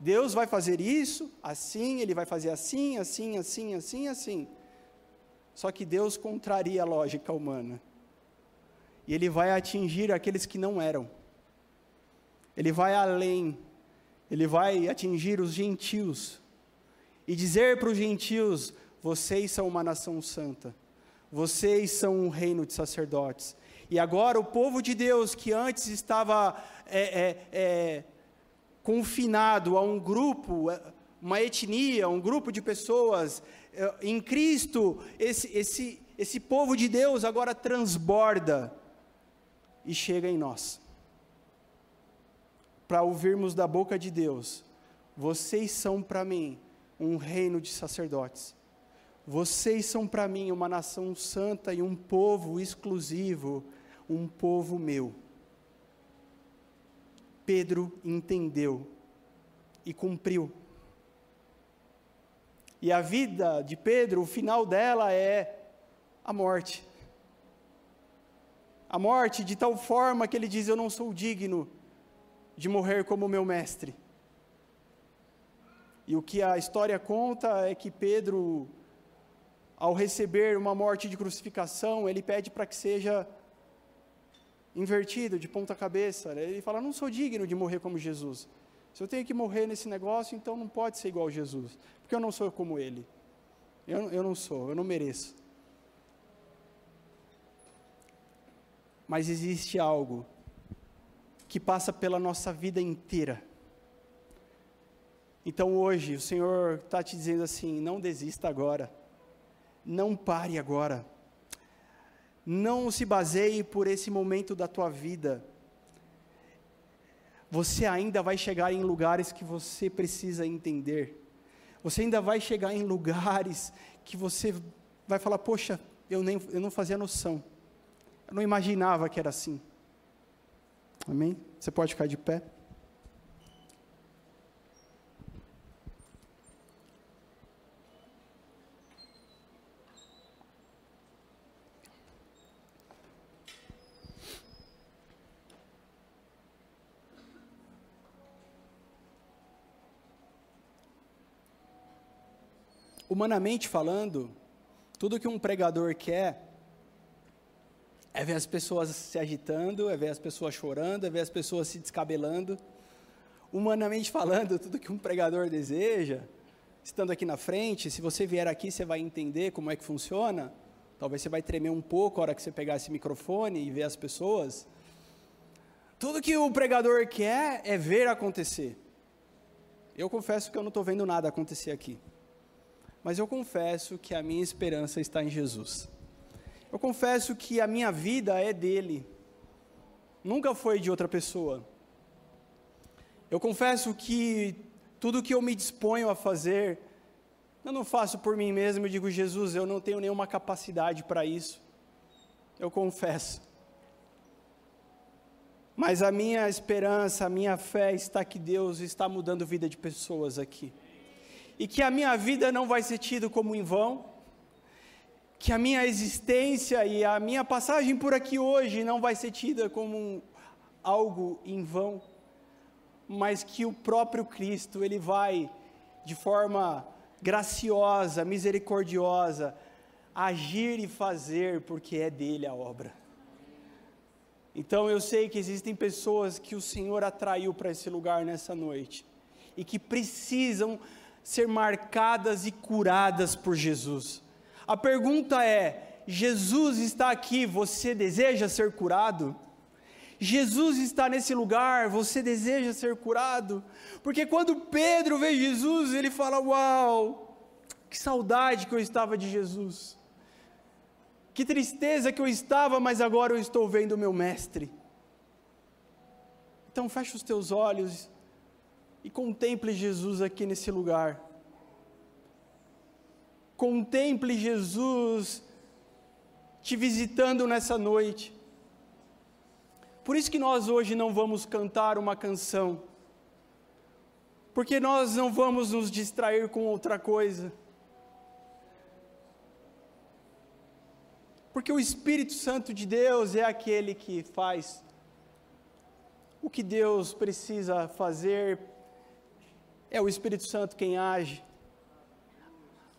Deus vai fazer isso, assim, ele vai fazer assim, assim, assim, assim, assim. Só que Deus contraria a lógica humana. E ele vai atingir aqueles que não eram. Ele vai além. Ele vai atingir os gentios. E dizer para os gentios: vocês são uma nação santa. Vocês são um reino de sacerdotes. E agora o povo de Deus, que antes estava é, é, é, confinado a um grupo, uma etnia, um grupo de pessoas, em Cristo, esse, esse, esse povo de Deus agora transborda e chega em nós. Para ouvirmos da boca de Deus: vocês são para mim um reino de sacerdotes. Vocês são para mim uma nação santa e um povo exclusivo, um povo meu. Pedro entendeu e cumpriu. E a vida de Pedro, o final dela é a morte. A morte de tal forma que ele diz: Eu não sou digno de morrer como meu mestre. E o que a história conta é que Pedro, ao receber uma morte de crucificação, ele pede para que seja invertido, de ponta cabeça. Ele fala: Não sou digno de morrer como Jesus. Se eu tenho que morrer nesse negócio, então não pode ser igual a Jesus, porque eu não sou como ele. Eu, eu não sou, eu não mereço. Mas existe algo que passa pela nossa vida inteira. Então hoje o Senhor está te dizendo assim: não desista agora, não pare agora, não se baseie por esse momento da tua vida. Você ainda vai chegar em lugares que você precisa entender. Você ainda vai chegar em lugares que você vai falar: Poxa, eu, nem, eu não fazia noção. Eu não imaginava que era assim. Amém? Você pode ficar de pé? Humanamente falando, tudo que um pregador quer é ver as pessoas se agitando, é ver as pessoas chorando, é ver as pessoas se descabelando. Humanamente falando, tudo que um pregador deseja, estando aqui na frente, se você vier aqui, você vai entender como é que funciona. Talvez você vai tremer um pouco a hora que você pegar esse microfone e ver as pessoas. Tudo que o pregador quer é ver acontecer. Eu confesso que eu não estou vendo nada acontecer aqui mas eu confesso que a minha esperança está em Jesus. Eu confesso que a minha vida é dele, nunca foi de outra pessoa. Eu confesso que tudo que eu me disponho a fazer, eu não faço por mim mesmo, eu digo, Jesus, eu não tenho nenhuma capacidade para isso. Eu confesso. Mas a minha esperança, a minha fé está que Deus está mudando a vida de pessoas aqui e que a minha vida não vai ser tida como em vão, que a minha existência e a minha passagem por aqui hoje não vai ser tida como algo em vão, mas que o próprio Cristo, ele vai de forma graciosa, misericordiosa, agir e fazer, porque é dele a obra. Então eu sei que existem pessoas que o Senhor atraiu para esse lugar nessa noite e que precisam ser marcadas e curadas por Jesus. A pergunta é: Jesus está aqui, você deseja ser curado? Jesus está nesse lugar, você deseja ser curado? Porque quando Pedro vê Jesus, ele fala: Uau, que saudade que eu estava de Jesus, que tristeza que eu estava, mas agora eu estou vendo o meu Mestre. Então feche os teus olhos e contemple Jesus aqui nesse lugar. Contemple Jesus te visitando nessa noite. Por isso que nós hoje não vamos cantar uma canção, porque nós não vamos nos distrair com outra coisa. Porque o Espírito Santo de Deus é aquele que faz o que Deus precisa fazer, é o Espírito Santo quem age.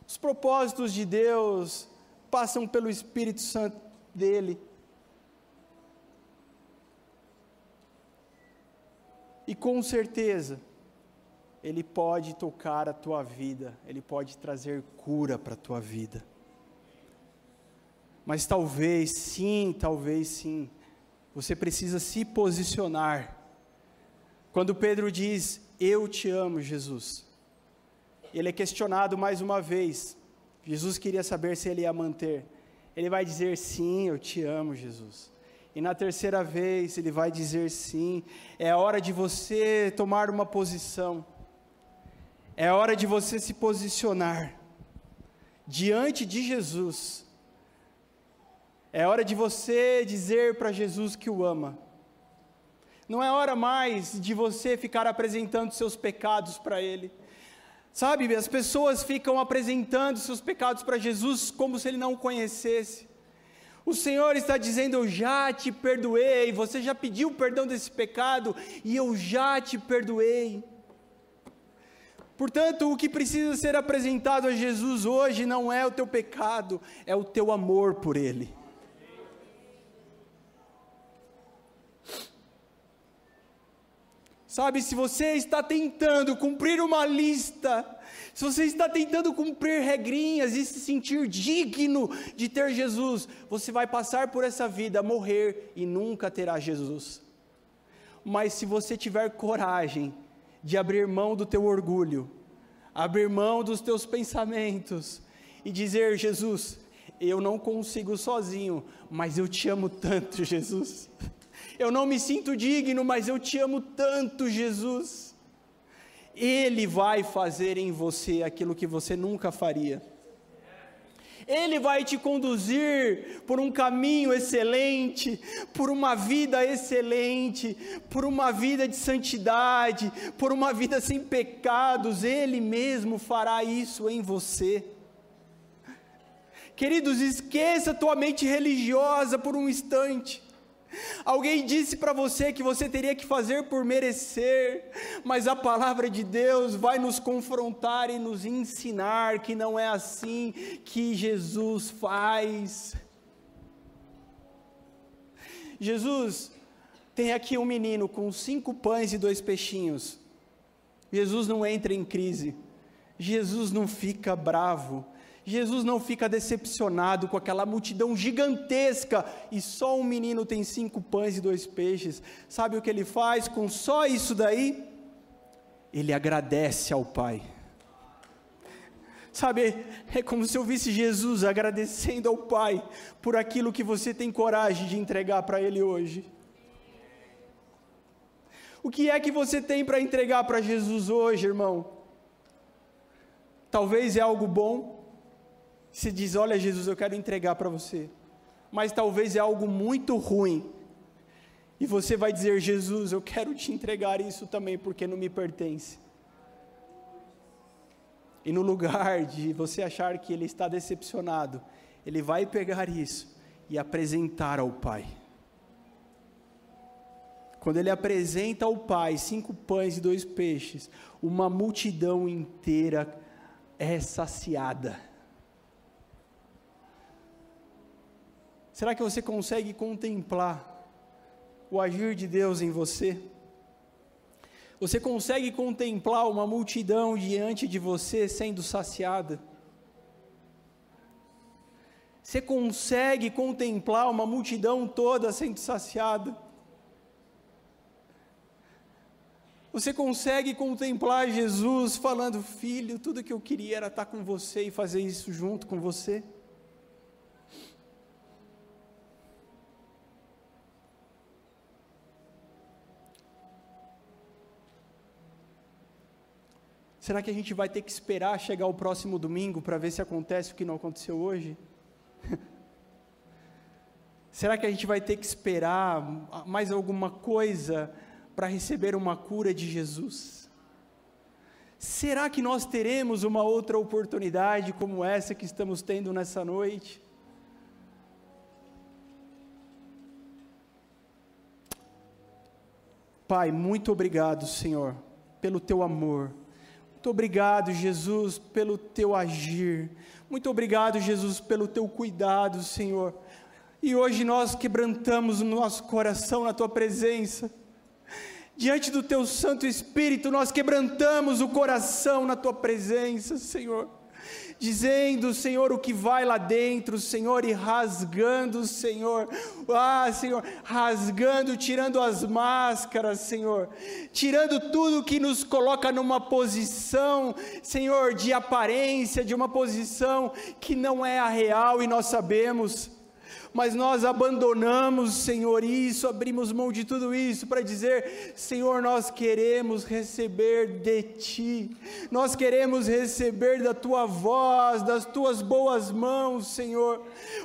Os propósitos de Deus passam pelo Espírito Santo dele. E com certeza, Ele pode tocar a tua vida, Ele pode trazer cura para a tua vida. Mas talvez sim, talvez sim, você precisa se posicionar. Quando Pedro diz, Eu te amo, Jesus, ele é questionado mais uma vez. Jesus queria saber se ele ia manter. Ele vai dizer: Sim, eu te amo, Jesus. E na terceira vez ele vai dizer sim. É hora de você tomar uma posição. É hora de você se posicionar diante de Jesus. É hora de você dizer para Jesus que o ama. Não é hora mais de você ficar apresentando seus pecados para Ele. Sabe, as pessoas ficam apresentando seus pecados para Jesus como se Ele não o conhecesse. O Senhor está dizendo: Eu já te perdoei. Você já pediu perdão desse pecado e eu já te perdoei. Portanto, o que precisa ser apresentado a Jesus hoje não é o teu pecado, é o teu amor por Ele. Sabe, se você está tentando cumprir uma lista se você está tentando cumprir regrinhas e se sentir digno de ter Jesus, você vai passar por essa vida, morrer e nunca terá Jesus. Mas se você tiver coragem de abrir mão do teu orgulho, abrir mão dos teus pensamentos e dizer: Jesus, eu não consigo sozinho, mas eu te amo tanto, *laughs* Jesus. Eu não me sinto digno, mas eu te amo tanto, Jesus. Ele vai fazer em você aquilo que você nunca faria. Ele vai te conduzir por um caminho excelente, por uma vida excelente, por uma vida de santidade, por uma vida sem pecados. Ele mesmo fará isso em você. Queridos, esqueça tua mente religiosa por um instante. Alguém disse para você que você teria que fazer por merecer, mas a palavra de Deus vai nos confrontar e nos ensinar que não é assim que Jesus faz. Jesus tem aqui um menino com cinco pães e dois peixinhos. Jesus não entra em crise, Jesus não fica bravo, Jesus não fica decepcionado com aquela multidão gigantesca e só um menino tem cinco pães e dois peixes. Sabe o que ele faz com só isso daí? Ele agradece ao Pai. Sabe, é como se eu visse Jesus agradecendo ao Pai por aquilo que você tem coragem de entregar para Ele hoje. O que é que você tem para entregar para Jesus hoje, irmão? Talvez é algo bom, se diz: Olha, Jesus, eu quero entregar para você, mas talvez é algo muito ruim, e você vai dizer: Jesus, eu quero te entregar isso também, porque não me pertence. E no lugar de você achar que ele está decepcionado, ele vai pegar isso e apresentar ao Pai. Quando ele apresenta ao Pai cinco pães e dois peixes, uma multidão inteira é saciada. Será que você consegue contemplar o agir de Deus em você? Você consegue contemplar uma multidão diante de você sendo saciada? Você consegue contemplar uma multidão toda sendo saciada? Você consegue contemplar Jesus falando, filho, tudo que eu queria era estar com você e fazer isso junto com você? Será que a gente vai ter que esperar chegar o próximo domingo para ver se acontece o que não aconteceu hoje? *laughs* Será que a gente vai ter que esperar mais alguma coisa para receber uma cura de Jesus? Será que nós teremos uma outra oportunidade como essa que estamos tendo nessa noite? Pai, muito obrigado, Senhor, pelo teu amor muito obrigado, Jesus, pelo teu agir. Muito obrigado, Jesus, pelo teu cuidado, Senhor. E hoje nós quebrantamos o nosso coração na tua presença. Diante do teu Santo Espírito, nós quebrantamos o coração na tua presença, Senhor dizendo, Senhor, o que vai lá dentro, Senhor, e rasgando, Senhor, ah, Senhor, rasgando, tirando as máscaras, Senhor, tirando tudo que nos coloca numa posição, Senhor, de aparência, de uma posição que não é a real e nós sabemos mas nós abandonamos, Senhor, isso, abrimos mão de tudo isso para dizer: Senhor, nós queremos receber de Ti, nós queremos receber da Tua voz, das Tuas boas mãos, Senhor.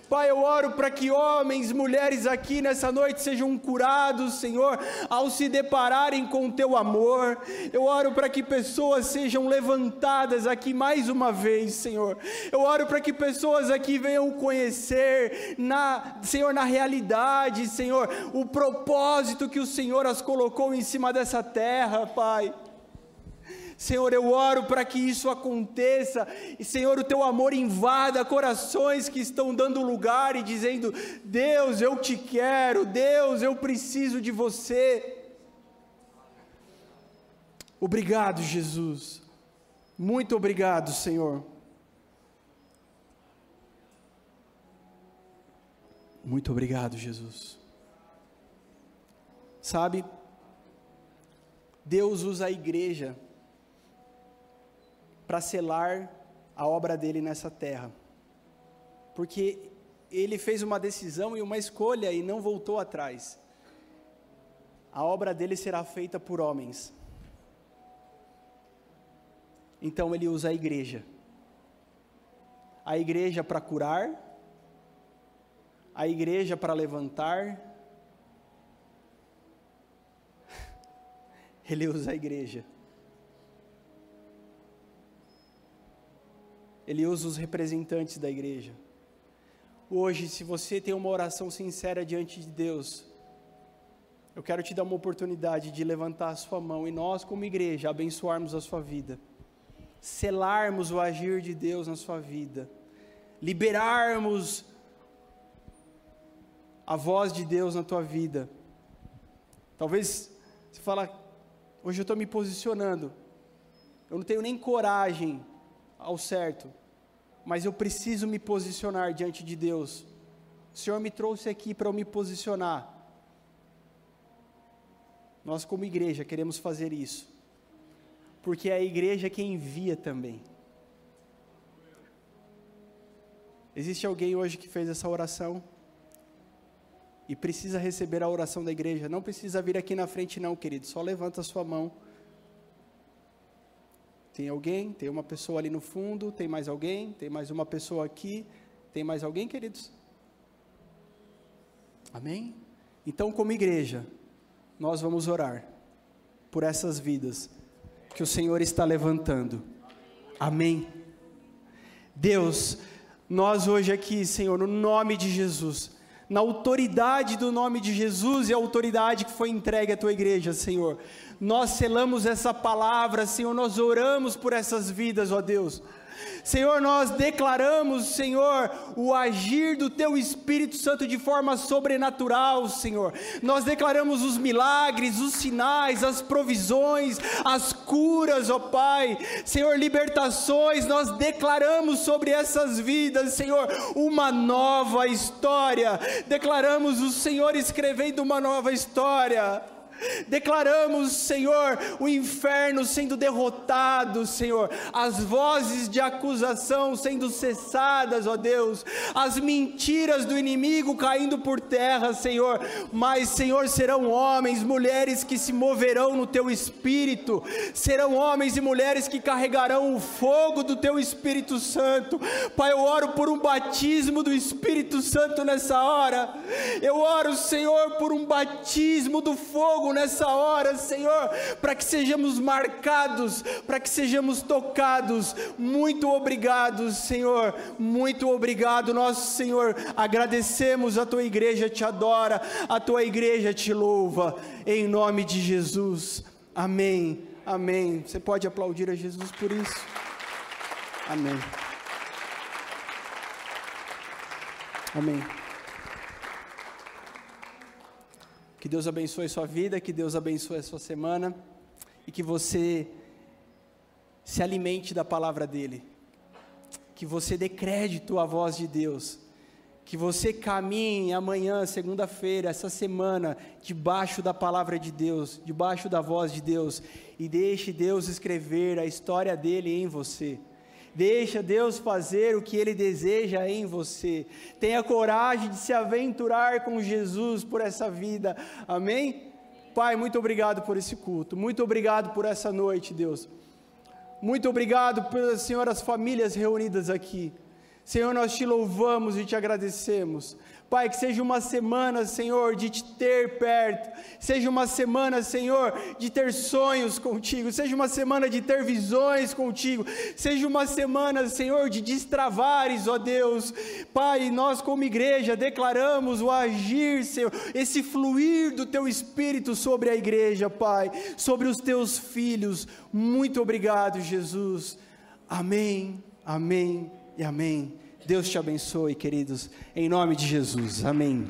Pai, eu oro para que homens, mulheres aqui nessa noite sejam curados, Senhor, ao se depararem com o Teu amor. Eu oro para que pessoas sejam levantadas aqui mais uma vez, Senhor. Eu oro para que pessoas aqui venham conhecer na Senhor, na realidade, Senhor, o propósito que o Senhor as colocou em cima dessa terra, Pai. Senhor, eu oro para que isso aconteça, e Senhor, o teu amor invada corações que estão dando lugar e dizendo: Deus, eu te quero, Deus, eu preciso de você. Obrigado, Jesus. Muito obrigado, Senhor. Muito obrigado, Jesus. Sabe, Deus usa a igreja para selar a obra dele nessa terra, porque ele fez uma decisão e uma escolha e não voltou atrás. A obra dele será feita por homens. Então ele usa a igreja. A igreja para curar, a igreja para levantar, *laughs* ele usa a igreja. Ele usa os representantes da igreja. Hoje, se você tem uma oração sincera diante de Deus, eu quero te dar uma oportunidade de levantar a sua mão e nós, como igreja, abençoarmos a sua vida, selarmos o agir de Deus na sua vida, liberarmos a voz de Deus na tua vida. Talvez você fala, hoje eu estou me posicionando, eu não tenho nem coragem ao certo, mas eu preciso me posicionar diante de Deus. O Senhor me trouxe aqui para eu me posicionar. Nós, como igreja, queremos fazer isso, porque é a igreja que envia também. Existe alguém hoje que fez essa oração? E precisa receber a oração da igreja, não precisa vir aqui na frente, não, querido, só levanta a sua mão. Tem alguém? Tem uma pessoa ali no fundo? Tem mais alguém? Tem mais uma pessoa aqui? Tem mais alguém, queridos? Amém? Então, como igreja, nós vamos orar por essas vidas que o Senhor está levantando. Amém. Deus, nós hoje aqui, Senhor, no nome de Jesus, na autoridade do nome de Jesus e a autoridade que foi entregue à tua igreja, Senhor. Nós selamos essa palavra, Senhor, nós oramos por essas vidas, ó Deus. Senhor, nós declaramos, Senhor, o agir do Teu Espírito Santo de forma sobrenatural, Senhor. Nós declaramos os milagres, os sinais, as provisões, as curas, ó Pai. Senhor, libertações, nós declaramos sobre essas vidas, Senhor, uma nova história. Declaramos o Senhor escrevendo uma nova história. Declaramos, Senhor, o inferno sendo derrotado, Senhor, as vozes de acusação sendo cessadas, ó Deus, as mentiras do inimigo caindo por terra, Senhor. Mas, Senhor, serão homens, mulheres que se moverão no teu espírito, serão homens e mulheres que carregarão o fogo do teu Espírito Santo. Pai, eu oro por um batismo do Espírito Santo nessa hora. Eu oro, Senhor, por um batismo do fogo fogo nessa hora, Senhor, para que sejamos marcados, para que sejamos tocados. Muito obrigado, Senhor, muito obrigado, nosso Senhor. Agradecemos a tua igreja, te adora, a tua igreja te louva, em nome de Jesus. Amém. Amém. Você pode aplaudir a Jesus por isso. Amém. Amém. Que Deus abençoe sua vida, que Deus abençoe a sua semana e que você se alimente da palavra dele. Que você dê crédito à voz de Deus. Que você caminhe amanhã, segunda-feira, essa semana, debaixo da palavra de Deus, debaixo da voz de Deus, e deixe Deus escrever a história dele em você. Deixa Deus fazer o que Ele deseja em você. Tenha coragem de se aventurar com Jesus por essa vida. Amém? Pai, muito obrigado por esse culto. Muito obrigado por essa noite, Deus. Muito obrigado pelas senhoras famílias reunidas aqui. Senhor, nós te louvamos e te agradecemos. Pai, que seja uma semana, Senhor, de te ter perto, seja uma semana, Senhor, de ter sonhos contigo, seja uma semana de ter visões contigo, seja uma semana, Senhor, de destravares, ó Deus. Pai, nós como igreja declaramos o agir, Senhor, esse fluir do teu espírito sobre a igreja, Pai, sobre os teus filhos. Muito obrigado, Jesus. Amém, amém e amém. Deus te abençoe, queridos, em nome de Jesus. Amém.